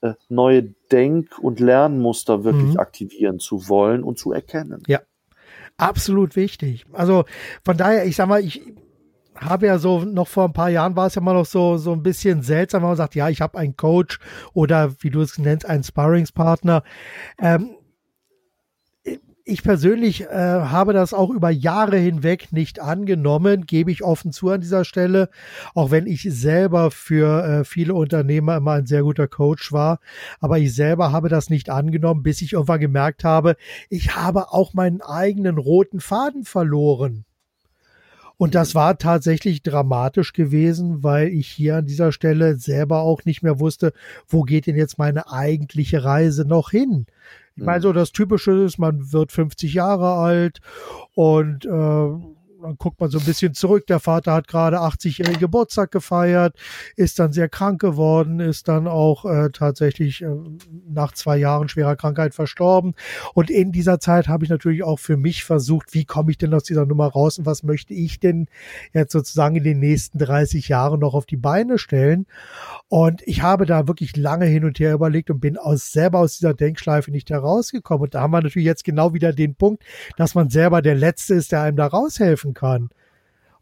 äh, neue Denk- und Lernmuster wirklich mhm. aktivieren zu wollen und zu erkennen. Ja, absolut wichtig. Also von daher, ich sag mal, ich habe ja so noch vor ein paar Jahren war es ja mal noch so so ein bisschen seltsam, wenn man sagt, ja, ich habe einen Coach oder wie du es nennst, einen Sparringspartner. Ähm, ich persönlich äh, habe das auch über Jahre hinweg nicht angenommen, gebe ich offen zu an dieser Stelle, auch wenn ich selber für äh, viele Unternehmer immer ein sehr guter Coach war. Aber ich selber habe das nicht angenommen, bis ich irgendwann gemerkt habe, ich habe auch meinen eigenen roten Faden verloren. Und das war tatsächlich dramatisch gewesen, weil ich hier an dieser Stelle selber auch nicht mehr wusste, wo geht denn jetzt meine eigentliche Reise noch hin? Ich meine, so das Typische ist, man wird 50 Jahre alt und äh, dann guckt man so ein bisschen zurück. Der Vater hat gerade 80-jährigen Geburtstag gefeiert, ist dann sehr krank geworden, ist dann auch äh, tatsächlich äh, nach zwei Jahren schwerer Krankheit verstorben. Und in dieser Zeit habe ich natürlich auch für mich versucht, wie komme ich denn aus dieser Nummer raus und was möchte ich denn jetzt sozusagen in den nächsten 30 Jahren noch auf die Beine stellen. Und ich habe da wirklich lange hin und her überlegt und bin aus, selber aus dieser Denkschleife nicht herausgekommen. Und da haben wir natürlich jetzt genau wieder den Punkt, dass man selber der Letzte ist, der einem da raushelfen helfen kann.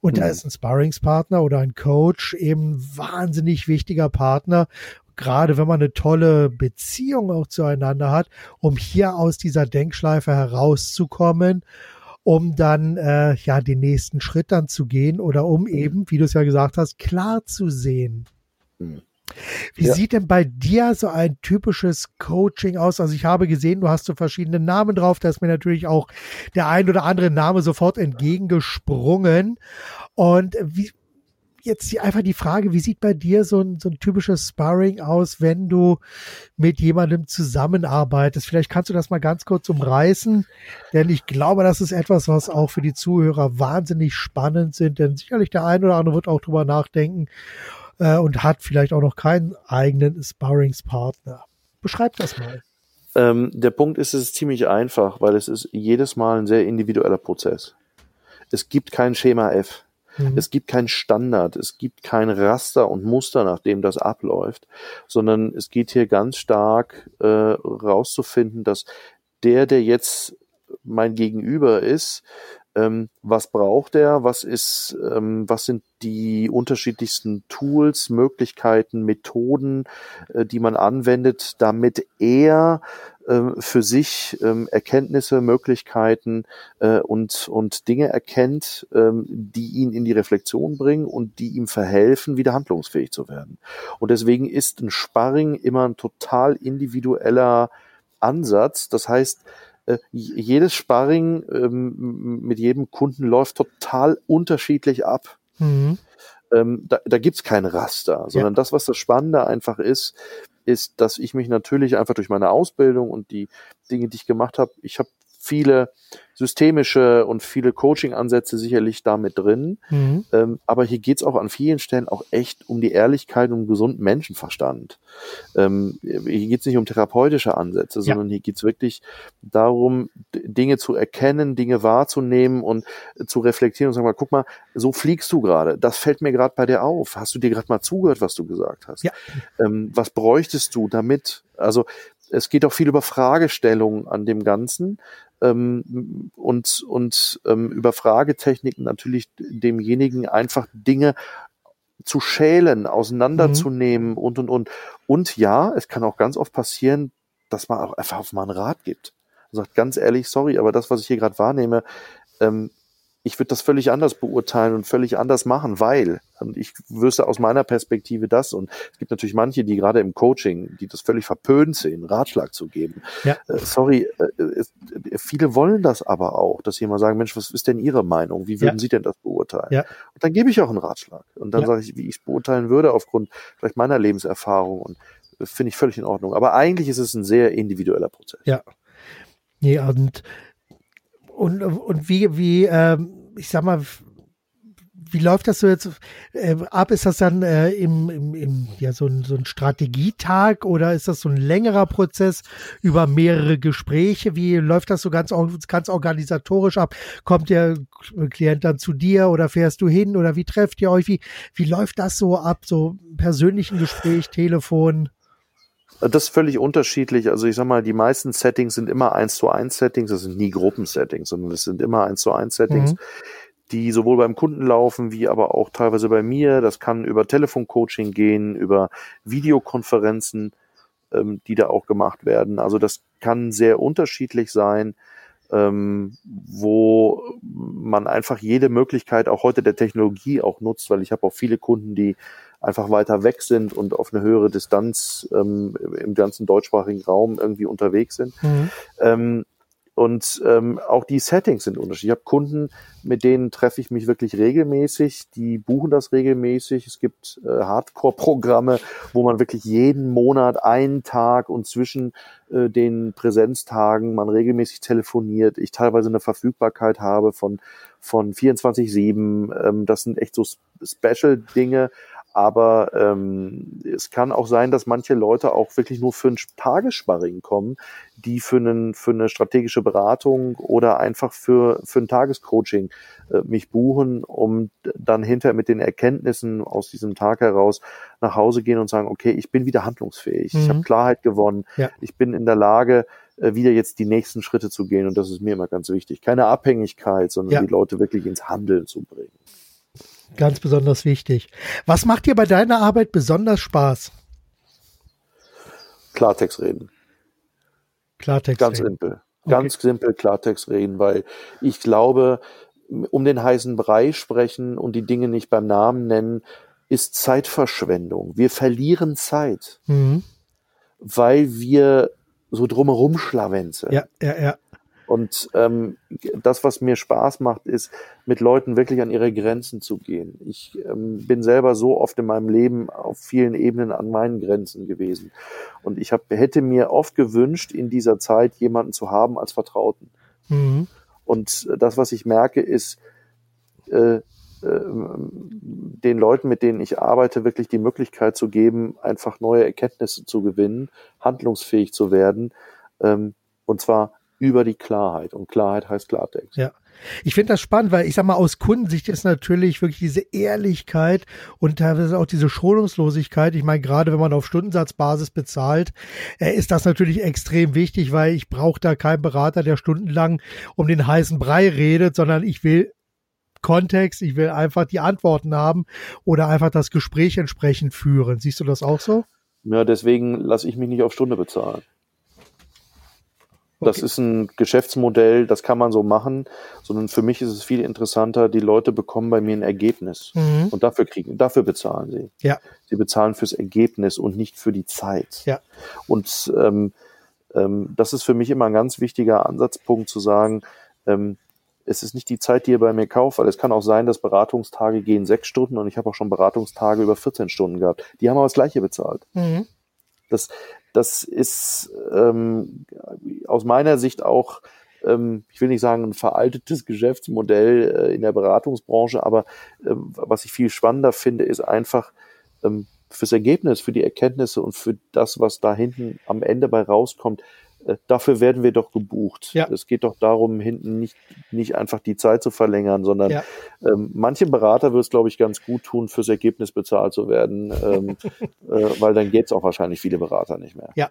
Und mhm. da ist ein Sparringspartner oder ein Coach eben wahnsinnig wichtiger Partner, gerade wenn man eine tolle Beziehung auch zueinander hat, um hier aus dieser Denkschleife herauszukommen, um dann äh, ja den nächsten Schritt dann zu gehen oder um mhm. eben, wie du es ja gesagt hast, klar zu sehen. Mhm. Wie ja. sieht denn bei dir so ein typisches Coaching aus? Also ich habe gesehen, du hast so verschiedene Namen drauf. Da ist mir natürlich auch der ein oder andere Name sofort entgegengesprungen. Und wie, jetzt die, einfach die Frage, wie sieht bei dir so ein, so ein typisches Sparring aus, wenn du mit jemandem zusammenarbeitest? Vielleicht kannst du das mal ganz kurz umreißen, denn ich glaube, das ist etwas, was auch für die Zuhörer wahnsinnig spannend sind, denn sicherlich der ein oder andere wird auch drüber nachdenken äh, und hat vielleicht auch noch keinen eigenen Sparringspartner. Beschreib das mal. Ähm, der Punkt ist, es ist ziemlich einfach, weil es ist jedes Mal ein sehr individueller Prozess. Es gibt kein Schema F. Mhm. Es gibt kein Standard, es gibt kein Raster und Muster, nach dem das abläuft, sondern es geht hier ganz stark äh, rauszufinden, dass der, der jetzt mein Gegenüber ist, ähm, was braucht er, was ist, ähm, was sind die unterschiedlichsten Tools, Möglichkeiten, Methoden, äh, die man anwendet, damit er äh, für sich äh, Erkenntnisse, Möglichkeiten äh, und, und Dinge erkennt, ähm, die ihn in die Reflexion bringen und die ihm verhelfen, wieder handlungsfähig zu werden. Und deswegen ist ein Sparring immer ein total individueller Ansatz. Das heißt, äh, jedes Sparring ähm, mit jedem Kunden läuft total unterschiedlich ab. Mhm. Ähm, da da gibt es kein Raster, sondern ja. das, was das Spannende einfach ist, ist, dass ich mich natürlich einfach durch meine Ausbildung und die Dinge, die ich gemacht habe, ich habe viele, systemische und viele Coaching-Ansätze sicherlich damit drin. Mhm. Ähm, aber hier geht's auch an vielen Stellen auch echt um die Ehrlichkeit und um gesunden Menschenverstand. Ähm, hier geht's nicht um therapeutische Ansätze, sondern ja. hier geht's wirklich darum, Dinge zu erkennen, Dinge wahrzunehmen und zu reflektieren und sagen mal, guck mal, so fliegst du gerade. Das fällt mir gerade bei dir auf. Hast du dir gerade mal zugehört, was du gesagt hast? Ja. Ähm, was bräuchtest du damit? Also es geht auch viel über Fragestellungen an dem Ganzen ähm, und, und ähm, über Fragetechniken natürlich demjenigen einfach Dinge zu schälen, auseinanderzunehmen mhm. und und und. Und ja, es kann auch ganz oft passieren, dass man auch einfach auf mal einen Rat gibt. Man sagt ganz ehrlich, sorry, aber das, was ich hier gerade wahrnehme, ähm, ich würde das völlig anders beurteilen und völlig anders machen, weil und ich wüsste aus meiner Perspektive das und es gibt natürlich manche, die gerade im Coaching, die das völlig verpönt sehen, Ratschlag zu geben. Ja. Äh, sorry, äh, es, viele wollen das aber auch, dass mal sagen, Mensch, was ist denn Ihre Meinung? Wie würden ja. Sie denn das beurteilen? Ja. Und dann gebe ich auch einen Ratschlag und dann sage ich, wie ich es beurteilen würde aufgrund vielleicht meiner Lebenserfahrung und das finde ich völlig in Ordnung. Aber eigentlich ist es ein sehr individueller Prozess. Ja. Nee, und und, und wie, wie, ähm, ich sag mal, wie läuft das so jetzt äh, ab? Ist das dann äh, im, im, im, ja, so ein, so ein Strategietag oder ist das so ein längerer Prozess über mehrere Gespräche? Wie läuft das so ganz, ganz organisatorisch ab? Kommt der Klient dann zu dir oder fährst du hin oder wie trefft ihr euch? Wie, wie läuft das so ab? So persönlichen Gespräch, Telefon? Das ist völlig unterschiedlich. Also ich sag mal, die meisten Settings sind immer eins zu eins Settings. Das sind nie Gruppensettings, sondern es sind immer eins zu eins Settings, mhm. die sowohl beim Kunden laufen, wie aber auch teilweise bei mir. Das kann über Telefoncoaching gehen, über Videokonferenzen, ähm, die da auch gemacht werden. Also das kann sehr unterschiedlich sein. Ähm, wo man einfach jede Möglichkeit auch heute der Technologie auch nutzt, weil ich habe auch viele Kunden, die einfach weiter weg sind und auf eine höhere Distanz ähm, im ganzen deutschsprachigen Raum irgendwie unterwegs sind. Mhm. Ähm, und ähm, auch die Settings sind unterschiedlich. Ich habe Kunden, mit denen treffe ich mich wirklich regelmäßig, die buchen das regelmäßig. Es gibt äh, Hardcore-Programme, wo man wirklich jeden Monat einen Tag und zwischen äh, den Präsenztagen man regelmäßig telefoniert. Ich teilweise eine Verfügbarkeit habe von, von 24-7. Ähm, das sind echt so Special-Dinge. Aber ähm, es kann auch sein, dass manche Leute auch wirklich nur für ein Tagessparring kommen, die für, einen, für eine strategische Beratung oder einfach für, für ein Tagescoaching äh, mich buchen, um dann hinterher mit den Erkenntnissen aus diesem Tag heraus nach Hause gehen und sagen, okay, ich bin wieder handlungsfähig, mhm. ich habe Klarheit gewonnen, ja. ich bin in der Lage, äh, wieder jetzt die nächsten Schritte zu gehen. Und das ist mir immer ganz wichtig. Keine Abhängigkeit, sondern ja. die Leute wirklich ins Handeln zu bringen. Ganz besonders wichtig. Was macht dir bei deiner Arbeit besonders Spaß? Klartext reden. Klartext Ganz reden. simpel. Ganz okay. simpel Klartext reden, weil ich glaube, um den heißen Brei sprechen und die Dinge nicht beim Namen nennen, ist Zeitverschwendung. Wir verlieren Zeit, mhm. weil wir so drumherum schlawenzeln. Ja, ja, ja. Und ähm, das, was mir Spaß macht, ist, mit Leuten wirklich an ihre Grenzen zu gehen. Ich ähm, bin selber so oft in meinem Leben auf vielen Ebenen an meinen Grenzen gewesen. Und ich hab, hätte mir oft gewünscht, in dieser Zeit jemanden zu haben als Vertrauten. Mhm. Und das, was ich merke, ist, äh, äh, den Leuten, mit denen ich arbeite, wirklich die Möglichkeit zu geben, einfach neue Erkenntnisse zu gewinnen, handlungsfähig zu werden. Ähm, und zwar über die Klarheit. Und Klarheit heißt Klartext. Ja. Ich finde das spannend, weil ich sag mal, aus Kundensicht ist natürlich wirklich diese Ehrlichkeit und teilweise auch diese Schonungslosigkeit. Ich meine, gerade wenn man auf Stundensatzbasis bezahlt, äh, ist das natürlich extrem wichtig, weil ich brauche da keinen Berater, der stundenlang um den heißen Brei redet, sondern ich will Kontext, ich will einfach die Antworten haben oder einfach das Gespräch entsprechend führen. Siehst du das auch so? Ja, deswegen lasse ich mich nicht auf Stunde bezahlen. Das ist ein Geschäftsmodell, das kann man so machen, sondern für mich ist es viel interessanter, die Leute bekommen bei mir ein Ergebnis mhm. und dafür kriegen, dafür bezahlen sie. Ja. Sie bezahlen fürs Ergebnis und nicht für die Zeit. Ja. Und ähm, ähm, das ist für mich immer ein ganz wichtiger Ansatzpunkt zu sagen, ähm, es ist nicht die Zeit, die ihr bei mir kauft, weil es kann auch sein, dass Beratungstage gehen sechs Stunden und ich habe auch schon Beratungstage über 14 Stunden gehabt. Die haben aber das gleiche bezahlt. Mhm. Das, das ist ähm, aus meiner Sicht auch äh, ähm, ich will nicht sagen ein veraltetes Geschäftsmodell äh, in der Beratungsbranche, aber ähm, was ich viel spannender finde, ist einfach ähm, fürs Ergebnis, für die Erkenntnisse und für das, was da hinten am Ende bei rauskommt, dafür werden wir doch gebucht. Ja. Es geht doch darum, hinten nicht, nicht einfach die Zeit zu verlängern, sondern ja. ähm, manche Berater wird es, glaube ich, ganz gut tun, fürs Ergebnis bezahlt zu werden, ähm, <laughs> äh, weil dann geht es auch wahrscheinlich viele Berater nicht mehr. Ja.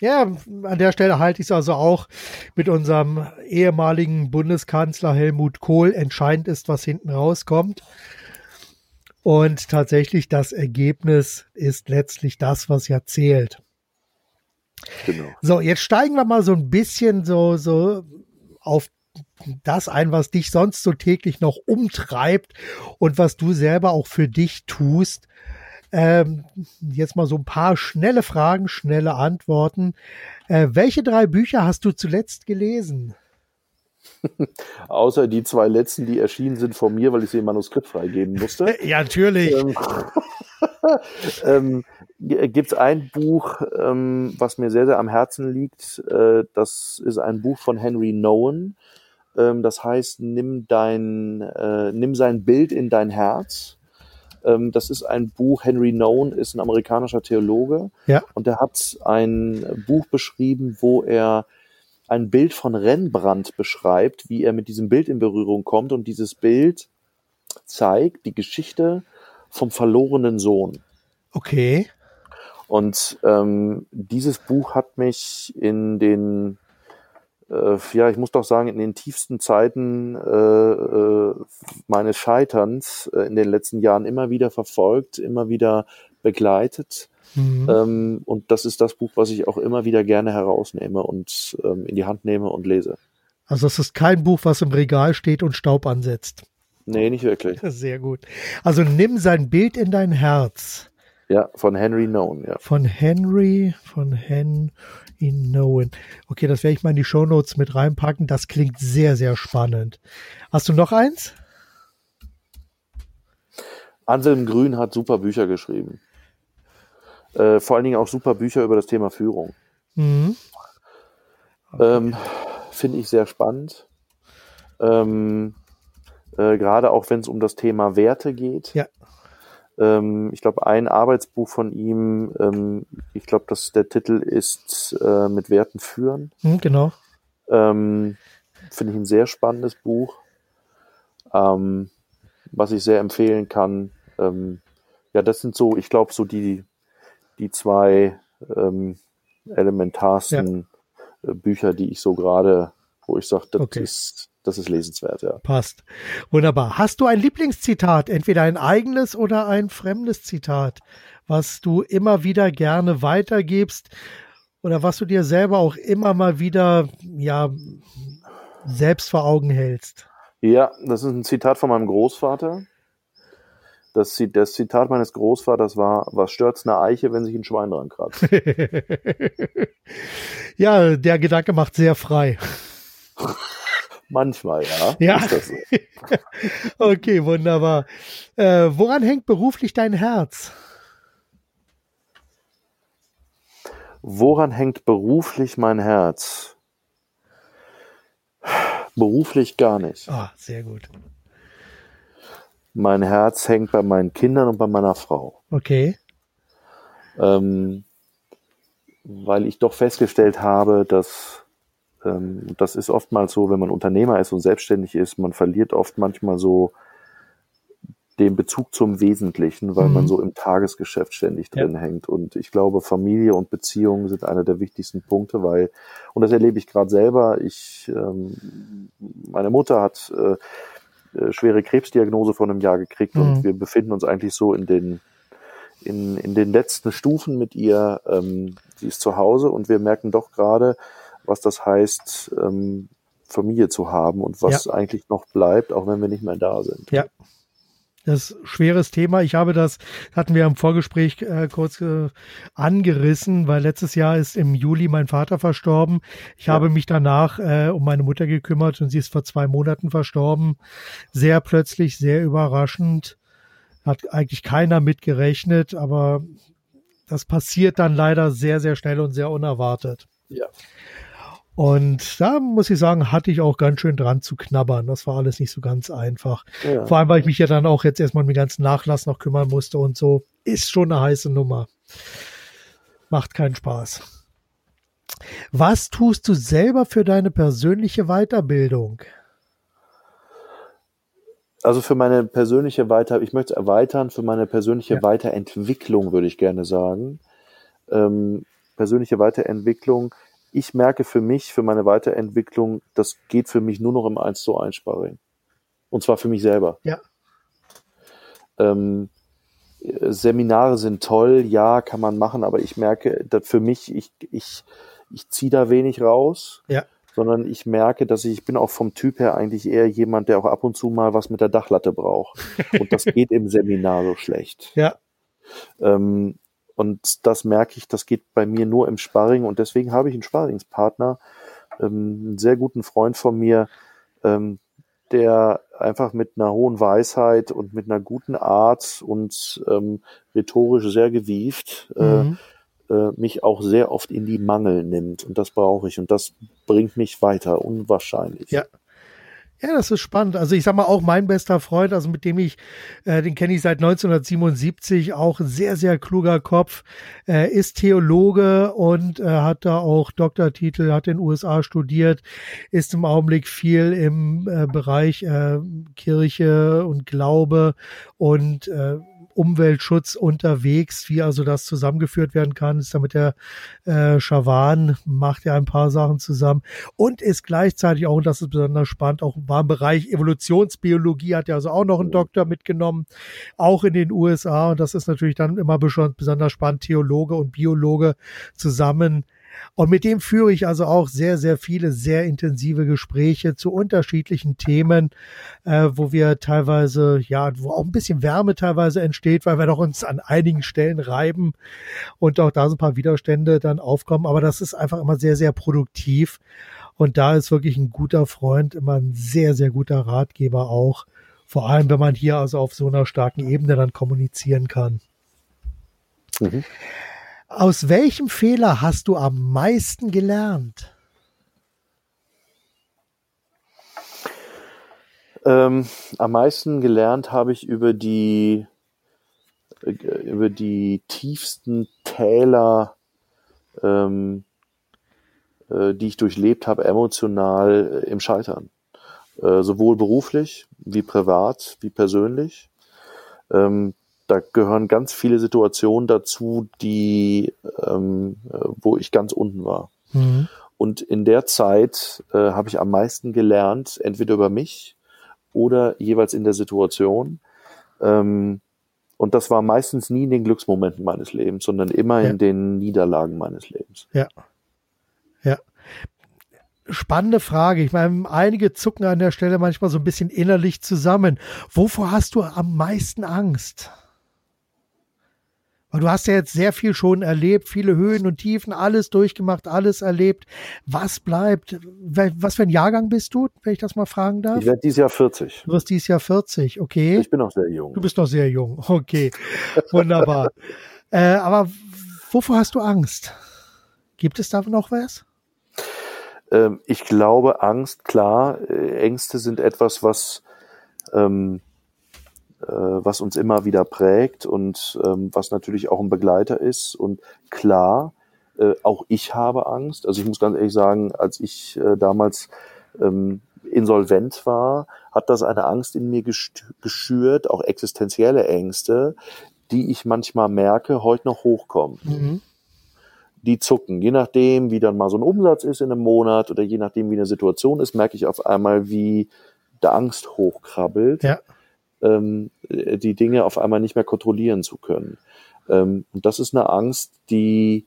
Ja, an der Stelle halte ich es also auch mit unserem ehemaligen Bundeskanzler Helmut Kohl. Entscheidend ist, was hinten rauskommt. Und tatsächlich das Ergebnis ist letztlich das, was ja zählt. Genau. So, jetzt steigen wir mal so ein bisschen so, so auf das ein, was dich sonst so täglich noch umtreibt und was du selber auch für dich tust. Ähm, jetzt mal so ein paar schnelle Fragen, schnelle Antworten. Äh, welche drei Bücher hast du zuletzt gelesen? <laughs> Außer die zwei letzten, die erschienen sind von mir, weil ich sie im Manuskript freigeben musste. <laughs> Ja, natürlich. Ähm, <laughs> ähm, Gibt es ein Buch, ähm, was mir sehr, sehr am Herzen liegt. Äh, das ist ein Buch von Henry Nowen. Ähm, das heißt, nimm dein, äh, nimm sein Bild in dein Herz. Ähm, das ist ein Buch, Henry Nowen ist ein amerikanischer Theologe. Ja. Und er hat ein Buch beschrieben, wo er ein Bild von Rembrandt beschreibt, wie er mit diesem Bild in Berührung kommt. Und dieses Bild zeigt die Geschichte vom verlorenen Sohn. Okay. Und ähm, dieses Buch hat mich in den, äh, ja, ich muss doch sagen, in den tiefsten Zeiten äh, äh, meines Scheiterns äh, in den letzten Jahren immer wieder verfolgt, immer wieder begleitet. Mhm. Ähm, und das ist das Buch, was ich auch immer wieder gerne herausnehme und ähm, in die Hand nehme und lese. Also es ist kein Buch, was im Regal steht und Staub ansetzt. Nee, nicht wirklich. <laughs> Sehr gut. Also nimm sein Bild in dein Herz. Ja, von Henry Nowen, ja. Von Henry, von Henry Nowen. Okay, das werde ich mal in die Show Notes mit reinpacken. Das klingt sehr, sehr spannend. Hast du noch eins? Anselm Grün hat super Bücher geschrieben. Äh, vor allen Dingen auch super Bücher über das Thema Führung. Mhm. Ähm, Finde ich sehr spannend. Ähm, äh, Gerade auch wenn es um das Thema Werte geht. Ja. Ähm, ich glaube, ein Arbeitsbuch von ihm, ähm, ich glaube, dass der Titel ist äh, mit Werten führen. Mhm, genau. Ähm, Finde ich ein sehr spannendes Buch, ähm, was ich sehr empfehlen kann. Ähm, ja, das sind so, ich glaube, so die die zwei ähm, elementarsten ja. Äh, Bücher, die ich so gerade, wo ich sage, das okay. ist das ist lesenswert, ja. Passt. Wunderbar. Hast du ein Lieblingszitat, entweder ein eigenes oder ein fremdes Zitat, was du immer wieder gerne weitergibst oder was du dir selber auch immer mal wieder, ja, selbst vor Augen hältst? Ja, das ist ein Zitat von meinem Großvater. Das, das Zitat meines Großvaters war, was stört's eine Eiche, wenn sich ein Schwein dran kratzt? <laughs> ja, der Gedanke macht sehr frei. <laughs> Manchmal, ja. Ja. So. <laughs> okay, wunderbar. Äh, woran hängt beruflich dein Herz? Woran hängt beruflich mein Herz? Beruflich gar nicht. Ah, sehr gut. Mein Herz hängt bei meinen Kindern und bei meiner Frau. Okay. Ähm, weil ich doch festgestellt habe, dass ähm, das ist oftmals so, wenn man Unternehmer ist und selbstständig ist, man verliert oft manchmal so den Bezug zum Wesentlichen, weil mhm. man so im Tagesgeschäft ständig drin ja. hängt. Und ich glaube, Familie und Beziehungen sind einer der wichtigsten Punkte, weil, und das erlebe ich gerade selber, ich, ähm, meine Mutter hat äh, äh, schwere Krebsdiagnose vor einem Jahr gekriegt mhm. und wir befinden uns eigentlich so in den in, in den letzten Stufen mit ihr. Ähm, sie ist zu Hause und wir merken doch gerade, was das heißt, ähm, Familie zu haben und was ja. eigentlich noch bleibt, auch wenn wir nicht mehr da sind. Ja, das ist ein schweres Thema. Ich habe das, hatten wir im Vorgespräch äh, kurz äh, angerissen, weil letztes Jahr ist im Juli mein Vater verstorben. Ich ja. habe mich danach äh, um meine Mutter gekümmert und sie ist vor zwei Monaten verstorben. Sehr plötzlich, sehr überraschend. Hat eigentlich keiner mitgerechnet, aber das passiert dann leider sehr, sehr schnell und sehr unerwartet. Ja. Und da muss ich sagen, hatte ich auch ganz schön dran zu knabbern. Das war alles nicht so ganz einfach. Ja. Vor allem, weil ich mich ja dann auch jetzt erstmal um den ganzen Nachlass noch kümmern musste und so. Ist schon eine heiße Nummer. Macht keinen Spaß. Was tust du selber für deine persönliche Weiterbildung? Also für meine persönliche Weiter, ich möchte es erweitern, für meine persönliche ja. Weiterentwicklung würde ich gerne sagen. Ähm, persönliche Weiterentwicklung. Ich merke für mich, für meine Weiterentwicklung, das geht für mich nur noch im 1 zu 1 Sparring. Und zwar für mich selber. Ja. Ähm, Seminare sind toll, ja, kann man machen, aber ich merke, dass für mich, ich, ich, ich ziehe da wenig raus. Ja sondern ich merke, dass ich, ich bin auch vom Typ her eigentlich eher jemand, der auch ab und zu mal was mit der Dachlatte braucht. Und das <laughs> geht im Seminar so schlecht. Ja. Ähm, und das merke ich, das geht bei mir nur im Sparring und deswegen habe ich einen Sparringspartner, ähm, einen sehr guten Freund von mir, ähm, der einfach mit einer hohen Weisheit und mit einer guten Art und ähm, rhetorisch sehr gewieft äh, mhm äh, mich auch sehr oft in die Mangel nimmt. Und das brauche ich. Und das bringt mich weiter, unwahrscheinlich. Ja. Ja, das ist spannend. Also ich sag mal auch mein bester Freund, also mit dem ich, äh, den kenne ich seit 1977, auch sehr, sehr kluger Kopf, äh, ist Theologe und äh, hat da auch Doktortitel, hat in den USA studiert, ist im Augenblick viel im äh, Bereich äh, Kirche und Glaube und äh, Umweltschutz unterwegs, wie also das zusammengeführt werden kann, ist da mit der äh, Schawan, macht ja ein paar Sachen zusammen und ist gleichzeitig auch, und das ist besonders spannend, auch war im Bereich Evolutionsbiologie, hat ja also auch noch einen Doktor mitgenommen, auch in den USA und das ist natürlich dann immer besonders spannend, Theologe und Biologe zusammen und mit dem führe ich also auch sehr, sehr viele, sehr intensive Gespräche zu unterschiedlichen Themen, äh, wo wir teilweise, ja, wo auch ein bisschen Wärme teilweise entsteht, weil wir doch uns an einigen Stellen reiben und auch da so ein paar Widerstände dann aufkommen. Aber das ist einfach immer sehr, sehr produktiv. Und da ist wirklich ein guter Freund, immer ein sehr, sehr guter Ratgeber auch. Vor allem, wenn man hier also auf so einer starken Ebene dann kommunizieren kann. Mhm. Aus welchem Fehler hast du am meisten gelernt? Ähm, am meisten gelernt habe ich über die äh, über die tiefsten Täler, ähm, äh, die ich durchlebt habe, emotional äh, im Scheitern. Äh, sowohl beruflich wie privat wie persönlich. Ähm, da gehören ganz viele Situationen dazu, die, ähm, äh, wo ich ganz unten war. Mhm. Und in der Zeit äh, habe ich am meisten gelernt, entweder über mich oder jeweils in der Situation. Ähm, und das war meistens nie in den Glücksmomenten meines Lebens, sondern immer ja. in den Niederlagen meines Lebens. Ja. Ja. Spannende Frage. Ich meine, einige zucken an der Stelle manchmal so ein bisschen innerlich zusammen. Wovor hast du am meisten Angst? Weil du hast ja jetzt sehr viel schon erlebt, viele Höhen und Tiefen, alles durchgemacht, alles erlebt. Was bleibt? Was für ein Jahrgang bist du, wenn ich das mal fragen darf? Ich werde dieses Jahr 40. Du wirst dieses Jahr 40, okay. Ich bin noch sehr jung. Du bist noch sehr jung, okay. Wunderbar. <laughs> äh, aber wovor hast du Angst? Gibt es da noch was? Ähm, ich glaube, Angst, klar, äh, Ängste sind etwas, was ähm, äh, was uns immer wieder prägt und ähm, was natürlich auch ein Begleiter ist. Und klar, äh, auch ich habe Angst. Also ich muss ganz ehrlich sagen, als ich äh, damals ähm, insolvent war, hat das eine Angst in mir geschürt, auch existenzielle Ängste, die ich manchmal merke, heute noch hochkommen. Mhm. Die zucken. Je nachdem, wie dann mal so ein Umsatz ist in einem Monat oder je nachdem, wie eine Situation ist, merke ich auf einmal, wie der Angst hochkrabbelt. Ja ähm, die Dinge auf einmal nicht mehr kontrollieren zu können. Ähm, und das ist eine Angst, die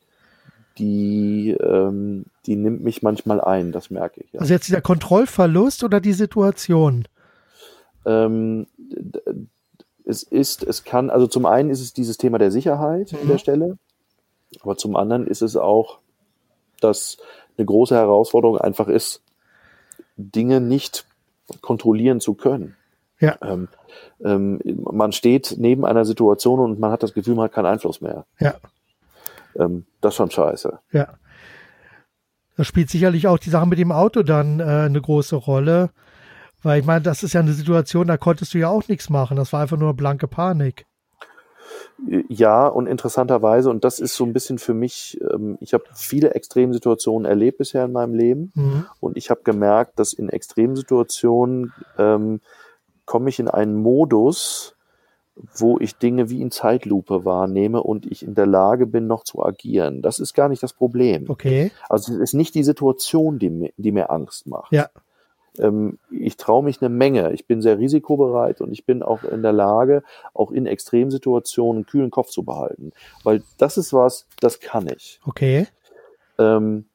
die, ähm, die nimmt mich manchmal ein, das merke ich. Ja. Also jetzt dieser Kontrollverlust oder die Situation? Ähm, es ist, es kann, also zum einen ist es dieses Thema der Sicherheit mhm. an der Stelle, aber zum anderen ist es auch, dass eine große Herausforderung einfach ist, Dinge nicht kontrollieren zu können. Ja. Ähm, ähm, man steht neben einer Situation und man hat das Gefühl, man hat keinen Einfluss mehr. Ja. Ähm, das ist schon scheiße. Ja. Da spielt sicherlich auch die Sache mit dem Auto dann äh, eine große Rolle. Weil ich meine, das ist ja eine Situation, da konntest du ja auch nichts machen. Das war einfach nur blanke Panik. Ja, und interessanterweise, und das ist so ein bisschen für mich, ähm, ich habe viele Extremsituationen erlebt bisher in meinem Leben mhm. und ich habe gemerkt, dass in Extremsituationen ähm, komme ich in einen Modus, wo ich Dinge wie in Zeitlupe wahrnehme und ich in der Lage bin, noch zu agieren. Das ist gar nicht das Problem. Okay. Also es ist nicht die Situation, die mir, die mir Angst macht. Ja ähm, ich traue mich eine Menge. Ich bin sehr risikobereit und ich bin auch in der Lage, auch in Extremsituationen einen kühlen Kopf zu behalten. Weil das ist was, das kann ich. Okay. Ähm,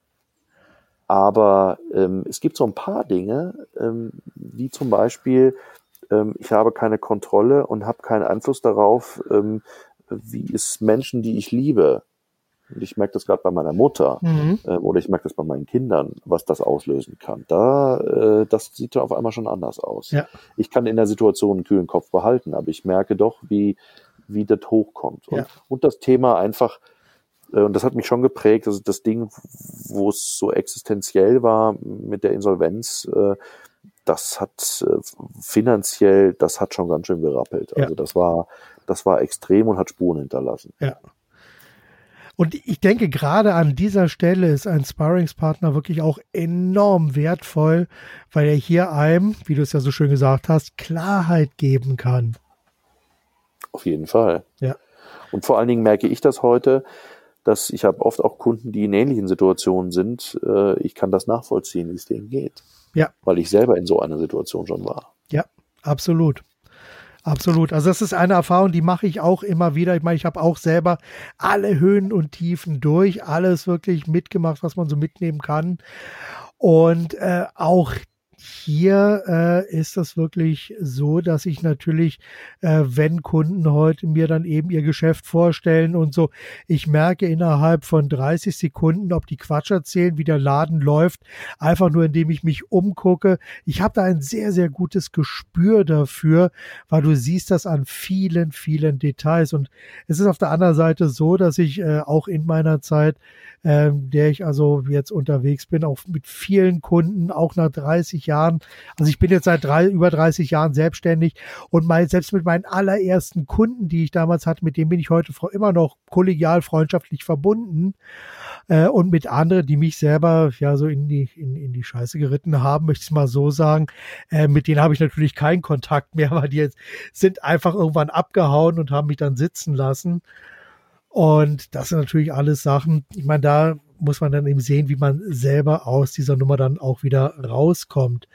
aber ähm, es gibt so ein paar Dinge, ähm, wie zum Beispiel, ähm, ich habe keine Kontrolle und habe keinen Einfluss darauf, ähm, wie es Menschen, die ich liebe, und ich merke das gerade bei meiner Mutter mhm. äh, oder ich merke das bei meinen Kindern, was das auslösen kann. Da, äh, das sieht auf einmal schon anders aus. Ja. Ich kann in der Situation einen kühlen Kopf behalten, aber ich merke doch, wie, wie das hochkommt. Und, ja. und das Thema einfach, äh, und das hat mich schon geprägt, also das Ding, wo es so existenziell war mit der Insolvenz, äh, das hat äh, finanziell, das hat schon ganz schön gerappelt. Also ja. das war, das war extrem und hat Spuren hinterlassen. Ja. Und ich denke, gerade an dieser Stelle ist ein Sparringspartner wirklich auch enorm wertvoll, weil er hier einem, wie du es ja so schön gesagt hast, Klarheit geben kann. Auf jeden Fall. Ja. Und vor allen Dingen merke ich das heute, dass ich habe oft auch Kunden, die in ähnlichen Situationen sind. Äh, ich kann das nachvollziehen, wie es denen geht. Ja. Weil ich selber in so einer Situation schon war. Ja, absolut. Absolut. Also das ist eine Erfahrung, die mache ich auch immer wieder. Ich meine, ich habe auch selber alle Höhen und Tiefen durch, alles wirklich mitgemacht, was man so mitnehmen kann. Und äh, auch hier äh, ist das wirklich so, dass ich natürlich, äh, wenn Kunden heute mir dann eben ihr Geschäft vorstellen und so, ich merke innerhalb von 30 Sekunden, ob die Quatsch erzählen, wie der Laden läuft, einfach nur indem ich mich umgucke. Ich habe da ein sehr, sehr gutes Gespür dafür, weil du siehst das an vielen, vielen Details. Und es ist auf der anderen Seite so, dass ich äh, auch in meiner Zeit, äh, der ich also jetzt unterwegs bin, auch mit vielen Kunden, auch nach 30 Jahren, Jahren. Also ich bin jetzt seit drei, über 30 Jahren selbstständig und mal selbst mit meinen allerersten Kunden, die ich damals hatte, mit denen bin ich heute immer noch kollegial freundschaftlich verbunden. Äh, und mit anderen, die mich selber ja so in die, in, in die Scheiße geritten haben, möchte ich mal so sagen. Äh, mit denen habe ich natürlich keinen Kontakt mehr, <laughs> weil die jetzt sind einfach irgendwann abgehauen und haben mich dann sitzen lassen. Und das sind natürlich alles Sachen, ich meine, da muss man dann eben sehen, wie man selber aus dieser Nummer dann auch wieder rauskommt.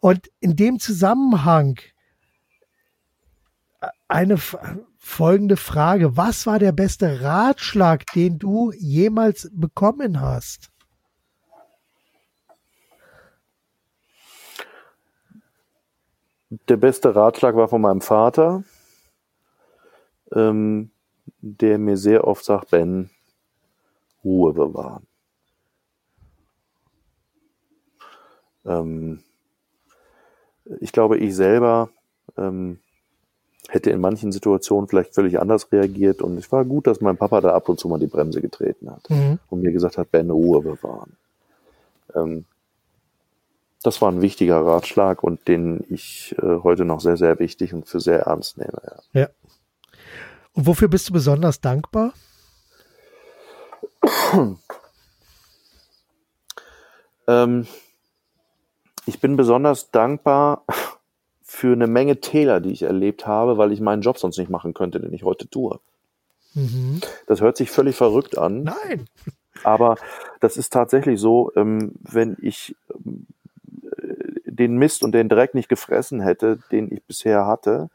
Und in dem Zusammenhang eine folgende Frage. Was war der beste Ratschlag, den du jemals bekommen hast? Der beste Ratschlag war von meinem Vater, ähm, der mir sehr oft sagt, Ben, Ruhe bewahren. Ähm, ich glaube, ich selber ähm, hätte in manchen Situationen vielleicht völlig anders reagiert und es war gut, dass mein Papa da ab und zu mal die Bremse getreten hat mhm. und mir gesagt hat, Ben, Ruhe bewahren. Ähm, das war ein wichtiger Ratschlag und den ich äh, heute noch sehr, sehr wichtig und für sehr ernst nehme. Ja. ja. Und wofür bist du besonders dankbar? Ähm, ich bin besonders dankbar für eine Menge Täler, die ich erlebt habe, weil ich meinen Job sonst nicht machen könnte, den ich heute tue. Mhm. Das hört sich völlig verrückt an. Nein. Aber das ist tatsächlich so, ähm, wenn ich ähm, den Mist und den Dreck nicht gefressen hätte, den ich bisher hatte,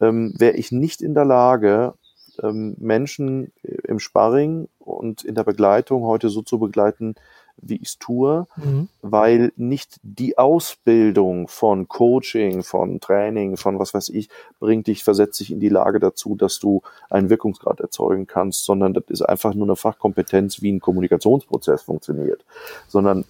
ähm, wäre ich nicht in der Lage, ähm, Menschen im Sparring und in der Begleitung heute so zu begleiten, wie ich es tue, mhm. weil nicht die Ausbildung von Coaching, von Training, von was weiß ich, bringt dich, versetzt dich in die Lage dazu, dass du einen Wirkungsgrad erzeugen kannst, sondern das ist einfach nur eine Fachkompetenz, wie ein Kommunikationsprozess funktioniert. Sondern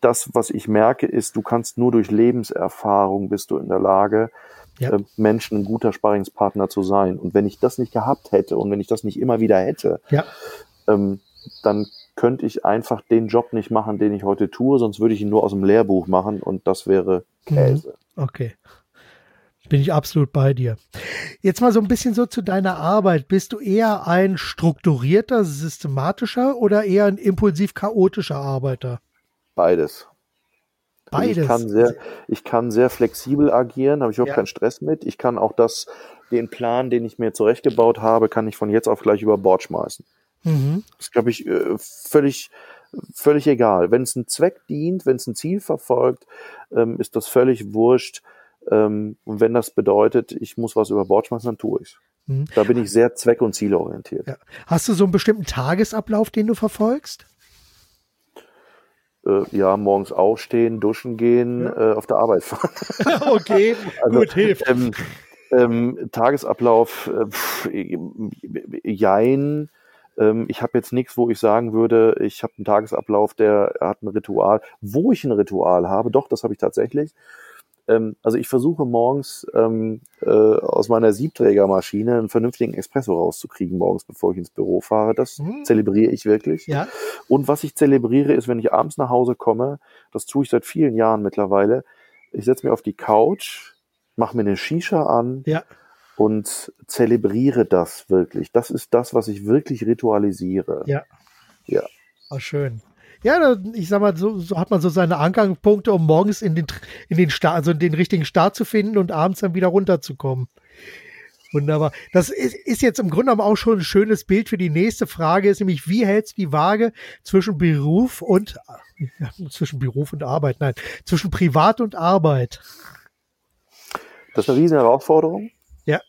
das, was ich merke, ist, du kannst nur durch Lebenserfahrung bist du in der Lage, ja. Äh, Menschen ein guter Sparringspartner zu sein. Und wenn ich das nicht gehabt hätte und wenn ich das nicht immer wieder hätte, ja. ähm, dann könnte ich einfach den Job nicht machen, den ich heute tue, sonst würde ich ihn nur aus dem Lehrbuch machen und das wäre Mhm. Käse. Okay. Bin ich absolut bei dir. Jetzt mal so ein bisschen so zu deiner Arbeit. Bist du eher ein strukturierter, systematischer oder eher ein impulsiv chaotischer Arbeiter? Beides. Also Beides. Ich kann sehr, ich kann sehr flexibel agieren, habe ich überhaupt Ja. keinen Stress mit. Ich kann auch das, den Plan, den ich mir zurechtgebaut habe, kann ich von jetzt auf gleich über Bord schmeißen. Mhm. Das ist, glaube ich, äh, völlig, völlig egal. Wenn es einen Zweck dient, wenn es ein Ziel verfolgt, ähm, ist das völlig wurscht. Ähm, und wenn das bedeutet, ich muss was über Bord schmeißen, dann tue ich Mhm. Da bin ich sehr zweck- und zielorientiert. Ja. Hast du so einen bestimmten Tagesablauf, den du verfolgst? Äh, ja, morgens aufstehen, duschen gehen, äh, auf der Arbeit fahren. <laughs> okay, <laughs> Also, gut, hilft. Ähm, ähm, Tagesablauf, äh, pff, jein. Ähm, ich habe jetzt nichts, wo ich sagen würde, ich habe einen Tagesablauf, der hat ein Ritual. Wo ich ein Ritual habe, doch, das habe ich tatsächlich. Ähm, also ich versuche morgens ähm, äh, aus meiner Siebträgermaschine einen vernünftigen Espresso rauszukriegen morgens, bevor ich ins Büro fahre. Das Hm. zelebriere ich wirklich. Ja. Und was ich zelebriere, ist, wenn ich abends nach Hause komme, das tue ich seit vielen Jahren mittlerweile, ich setze mich auf die Couch, mache mir eine Shisha an Ja. und zelebriere das wirklich. Das ist das, was ich wirklich ritualisiere. Ja. Ja. Ah, schön. Ja, ich sag mal, so, so hat man so seine Angangspunkte, um morgens in den, in den Start, also den richtigen Start zu finden und abends dann wieder runterzukommen. Wunderbar. Das ist, ist jetzt im Grunde genommen auch schon ein schönes Bild für die nächste Frage, ist nämlich, wie hältst du die Waage zwischen Beruf und, ja, zwischen Beruf und Arbeit, nein, zwischen Privat und Arbeit? Das ist eine riesen Herausforderung. Ja.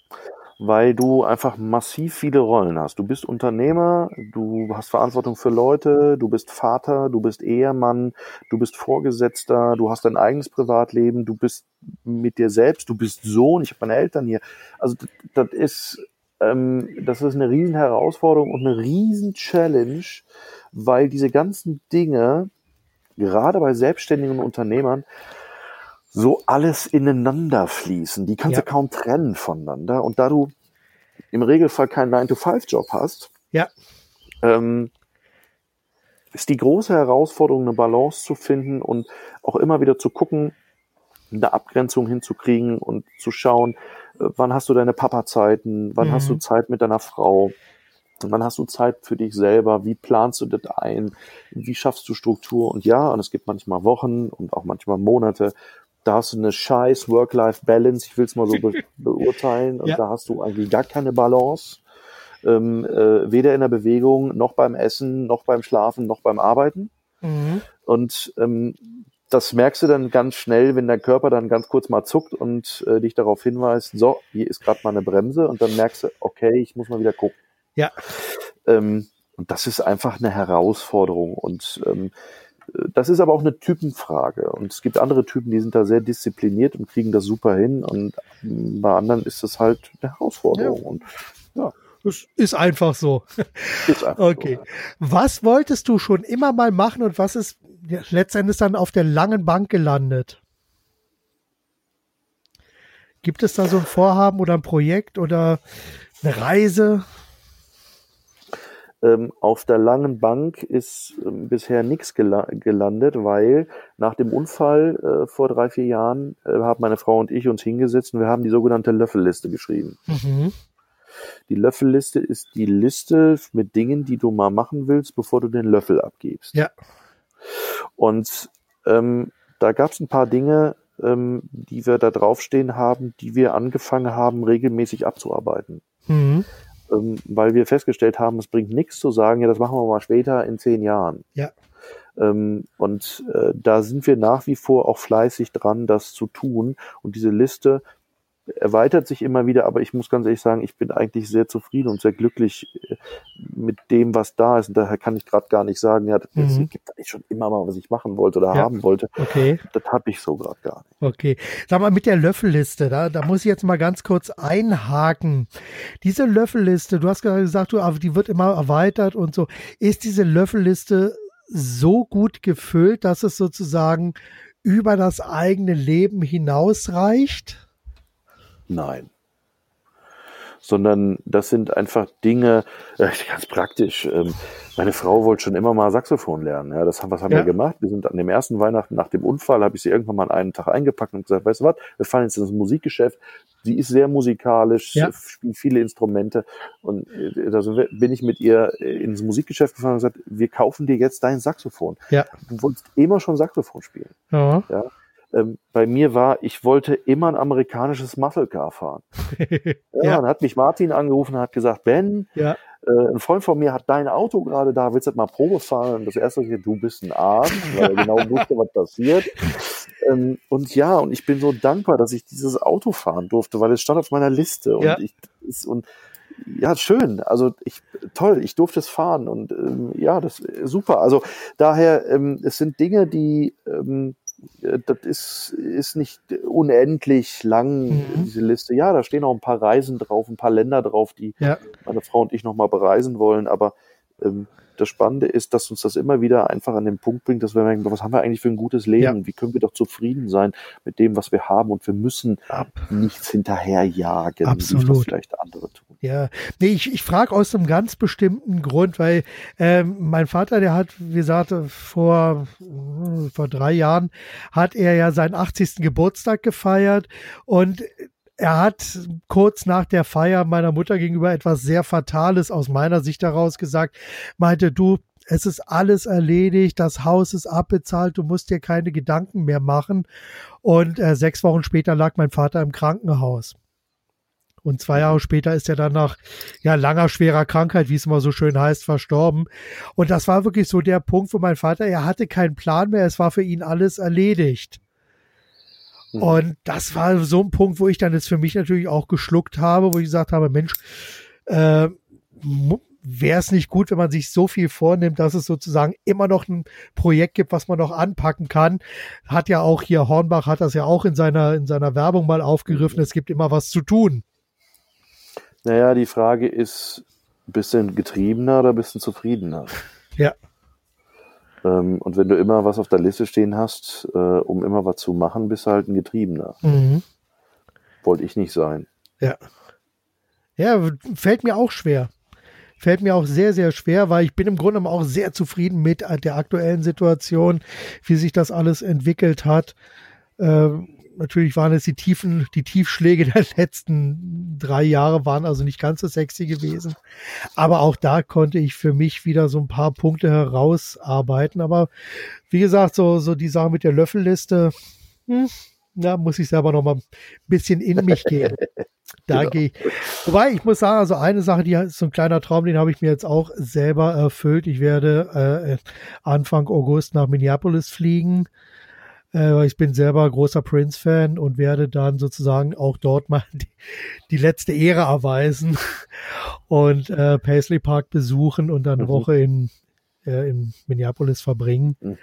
Weil du einfach massiv viele Rollen hast. Du bist Unternehmer, du hast Verantwortung für Leute, du bist Vater, du bist Ehemann, du bist Vorgesetzter, du hast dein eigenes Privatleben, du bist mit dir selbst, du bist Sohn, ich habe meine Eltern hier. Also das, ist ähm, das ist eine riesen Herausforderung und eine riesen Challenge, weil diese ganzen Dinge gerade bei selbstständigen Unternehmern so alles ineinander fließen. Die kannst Ja. du kaum trennen voneinander. Und da du im Regelfall keinen 9-to-5-Job hast, Ja. ähm, ist die große Herausforderung, eine Balance zu finden und auch immer wieder zu gucken, eine Abgrenzung hinzukriegen und zu schauen, äh, wann hast du deine Papa-Zeiten, wann Mhm. hast du Zeit mit deiner Frau, wann hast du Zeit für dich selber, wie planst du das ein, wie schaffst du Struktur und ja, und es gibt manchmal Wochen und auch manchmal Monate, da hast du eine scheiß Work-Life-Balance, ich will es mal so be <laughs> beurteilen, und Ja. da hast du eigentlich gar keine Balance. Ähm, äh, weder in der Bewegung, noch beim Essen, noch beim Schlafen, noch beim Arbeiten. Mhm. Und ähm, das merkst du dann ganz schnell, wenn dein Körper dann ganz kurz mal zuckt und äh, dich darauf hinweist, so, hier ist gerade mal eine Bremse und dann merkst du, okay, ich muss mal wieder gucken. Ja. Ähm, und das ist einfach eine Herausforderung. Und ähm, äh, das ist aber auch eine Typenfrage. Und es gibt andere Typen, die sind da sehr diszipliniert und kriegen das super hin. Und bei anderen ist das halt eine Herausforderung. Ja. Und Es ist einfach so. <laughs> ist einfach Okay. Was wolltest du schon immer mal machen und was ist ja, letztendlich dann auf der langen Bank gelandet? Gibt es da so ein Vorhaben oder ein Projekt oder eine Reise? Ähm, auf der langen Bank ist ähm, bisher nichts gela gelandet, weil nach dem Unfall äh, vor drei, vier Jahren äh, haben meine Frau und ich uns hingesetzt und wir haben die sogenannte Löffelliste geschrieben. Mhm. Die Löffelliste ist die Liste mit Dingen, die du mal machen willst, bevor du den Löffel abgibst. Ja. Und ähm, da gab es ein paar Dinge, ähm, die wir da draufstehen haben, die wir angefangen haben, regelmäßig abzuarbeiten Mhm. Ähm, weil wir festgestellt haben, es bringt nichts zu sagen, ja, das machen wir mal später in zehn Jahren. Ja. Ähm, und äh, da sind wir nach wie vor auch fleißig dran, das zu tun. Und diese Liste erweitert sich immer wieder, aber ich muss ganz ehrlich sagen, ich bin eigentlich sehr zufrieden und sehr glücklich äh, mit dem, was da ist. Und daher kann ich gerade gar nicht sagen, ja, das Mhm. gibt eigentlich schon immer mal, was ich machen wollte oder Ja. haben wollte. Okay, Das habe ich so gerade gar nicht. okay. Sag mal, mit der Löffelliste, da, da muss ich jetzt mal ganz kurz einhaken. Diese Löffelliste, du hast gerade gesagt, du, die wird immer erweitert und so. Ist diese Löffelliste so gut gefüllt, dass es sozusagen über das eigene Leben hinausreicht? Nein. sondern das sind einfach Dinge, äh, <laughs> ganz praktisch. Ähm, meine Frau wollte schon immer mal Saxophon lernen. Ja, das haben, was haben ja. wir gemacht? Wir sind an dem ersten Weihnachten nach dem Unfall, habe ich sie irgendwann mal an einen Tag eingepackt und gesagt, weißt du was, wir fahren jetzt ins Musikgeschäft. Sie ist sehr musikalisch, ja. spielt viele Instrumente und äh, da bin ich mit ihr ins Musikgeschäft gefahren und gesagt, wir kaufen dir jetzt dein Saxophon. Ja. Du wolltest immer schon Saxophon spielen. Ja. ja ähm, bei mir war, ich wollte immer ein amerikanisches Muscle Car fahren. <laughs> ja, ja. Dann hat mich Martin angerufen und hat gesagt, Ben, ja. äh, ein Freund von mir hat dein Auto gerade da, willst du mal Probe fahren? Und das erste, was ich du bist ein Arsch, weil er genau <laughs> wusste, was passiert. Ähm, und ja, und ich bin so dankbar, dass ich dieses Auto fahren durfte, weil es stand auf meiner Liste und ja. ich ist, und ja, schön. Also ich toll, ich durfte es fahren und ähm, ja, das super. Also daher, ähm, es sind Dinge, die ähm, äh, das ist, ist nicht unendlich lang, mhm. diese Liste. Ja, da stehen auch ein paar Reisen drauf, ein paar Länder drauf, die ja. meine Frau und ich nochmal bereisen wollen. Aber ähm, das Spannende ist, dass uns das immer wieder einfach an den Punkt bringt, dass wir denken, was haben wir eigentlich für ein gutes Leben? Ja. Wie können wir doch zufrieden sein mit dem, was wir haben? Und wir müssen Ab. nichts hinterherjagen, Absolut. wie das vielleicht andere tun. Ja, nee, ich, ich frage aus einem ganz bestimmten Grund, weil ähm, mein Vater, der hat, wie gesagt, vor, vor drei Jahren hat er ja seinen 80. Geburtstag gefeiert und er hat kurz nach der Feier meiner Mutter gegenüber etwas sehr Fatales aus meiner Sicht heraus gesagt, meinte du, es ist alles erledigt, das Haus ist abbezahlt, du musst dir keine Gedanken mehr machen. Und äh, sechs Wochen später lag mein Vater im Krankenhaus. Und zwei Jahre später ist er dann nach ja, langer, schwerer Krankheit, wie es immer so schön heißt, verstorben. Und das war wirklich so der Punkt, wo mein Vater, er hatte keinen Plan mehr, es war für ihn alles erledigt. Mhm. Und das war so ein Punkt, wo ich dann jetzt für mich natürlich auch geschluckt habe, wo ich gesagt habe, Mensch, äh, wäre es nicht gut, wenn man sich so viel vornimmt, dass es sozusagen immer noch ein Projekt gibt, was man noch anpacken kann. Hat ja auch hier Hornbach hat das ja auch in seiner in seiner Werbung mal aufgegriffen. Es gibt immer was zu tun. Naja, die Frage ist, bist du ein Getriebener oder bist du ein Zufriedener? Ja. Ähm, und wenn du immer was auf der Liste stehen hast, äh, um immer was zu machen, bist du halt ein Getriebener. Mhm. Wollte ich nicht sein. Ja. Ja, fällt mir auch schwer. Fällt mir auch sehr, sehr schwer, weil ich bin im Grunde auch sehr zufrieden mit der aktuellen Situation, wie sich das alles entwickelt hat. Ähm, natürlich waren es die Tiefen, die Tiefschläge <laughs> der letzten drei Jahre waren also nicht ganz so sexy gewesen. Aber auch da konnte ich für mich wieder so ein paar Punkte herausarbeiten. Aber wie gesagt, so, so die Sache mit der Löffelliste, hm, da muss ich selber noch mal ein bisschen in mich gehen. <laughs> Da genau. gehe ich. Wobei, ich muss sagen, also eine Sache, die ist so ein kleiner Traum, den habe ich mir jetzt auch selber erfüllt. Ich werde äh, Anfang August nach Minneapolis fliegen äh, ich bin selber großer Prince-Fan und werde dann sozusagen auch dort mal <laughs> die, die letzte Ehre erweisen <laughs> und äh, Paisley Park besuchen und dann eine mhm. Woche in, äh, in Minneapolis verbringen. Mhm.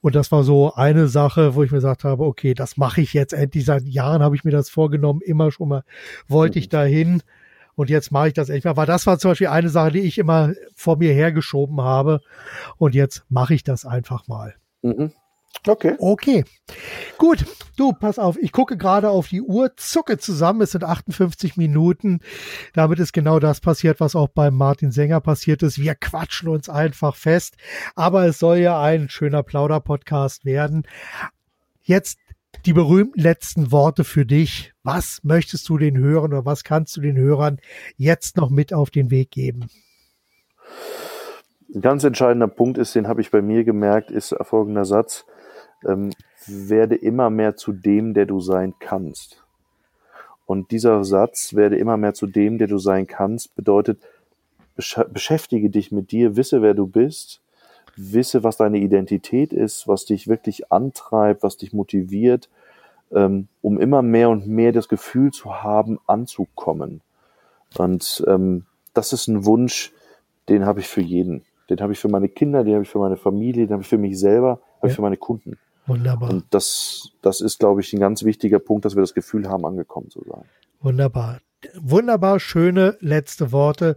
Und das war so eine Sache, wo ich mir gesagt habe, okay, das mache ich jetzt endlich. Seit Jahren habe ich mir das vorgenommen, immer schon mal wollte mhm. ich dahin. Und jetzt mache ich das echt mal. Weil das war zum Beispiel eine Sache, die ich immer vor mir hergeschoben habe. Und jetzt mache ich das einfach mal. Mhm. Okay. Okay. Gut. Du, pass auf. Ich gucke gerade auf die Uhr, zucke zusammen. Es sind 58 Minuten. Damit ist genau das passiert, was auch beim Martin Sänger passiert ist. Wir quatschen uns einfach fest. Aber es soll ja ein schöner Plauder-Podcast werden. Jetzt die berühmten letzten Worte für dich. Was möchtest du den Hörern oder was kannst du den Hörern jetzt noch mit auf den Weg geben? Ein ganz entscheidender Punkt ist, den habe ich bei mir gemerkt, ist folgender Satz ähm, werde immer mehr zu dem, der du sein kannst. Und dieser Satz, werde immer mehr zu dem, der du sein kannst, bedeutet, besch beschäftige dich mit dir, wisse, wer du bist, wisse, was deine Identität ist, was dich wirklich antreibt, was dich motiviert, ähm, um immer mehr und mehr das Gefühl zu haben, anzukommen. Und ähm, das ist ein Wunsch, den habe ich für jeden. Den habe ich für meine Kinder, den habe ich für meine Familie, den habe ich für mich selber, habe ja. ich für meine Kunden. Wunderbar. Und das, das ist, glaube ich, ein ganz wichtiger Punkt, dass wir das Gefühl haben, angekommen zu sein. Wunderbar. Wunderbar schöne letzte Worte.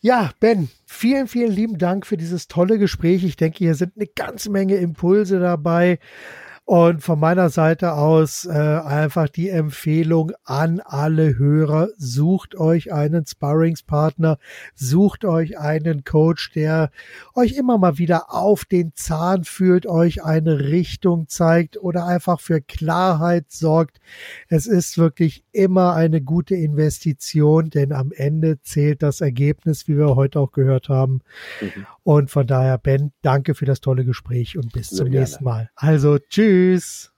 Ja, Ben, vielen, vielen lieben Dank für dieses tolle Gespräch. Ich denke, hier sind eine ganze Menge Impulse dabei. Und von meiner Seite aus äh, einfach die Empfehlung an alle Hörer, sucht euch einen Sparringspartner, sucht euch einen Coach, der euch immer mal wieder auf den Zahn fühlt, euch eine Richtung zeigt oder einfach für Klarheit sorgt. Es ist wirklich immer eine gute Investition, denn am Ende zählt das Ergebnis, wie wir heute auch gehört haben. Mhm. Und von daher, Ben, danke für das tolle Gespräch und bis Sehr zum gerne. nächsten Mal. Also, tschüss.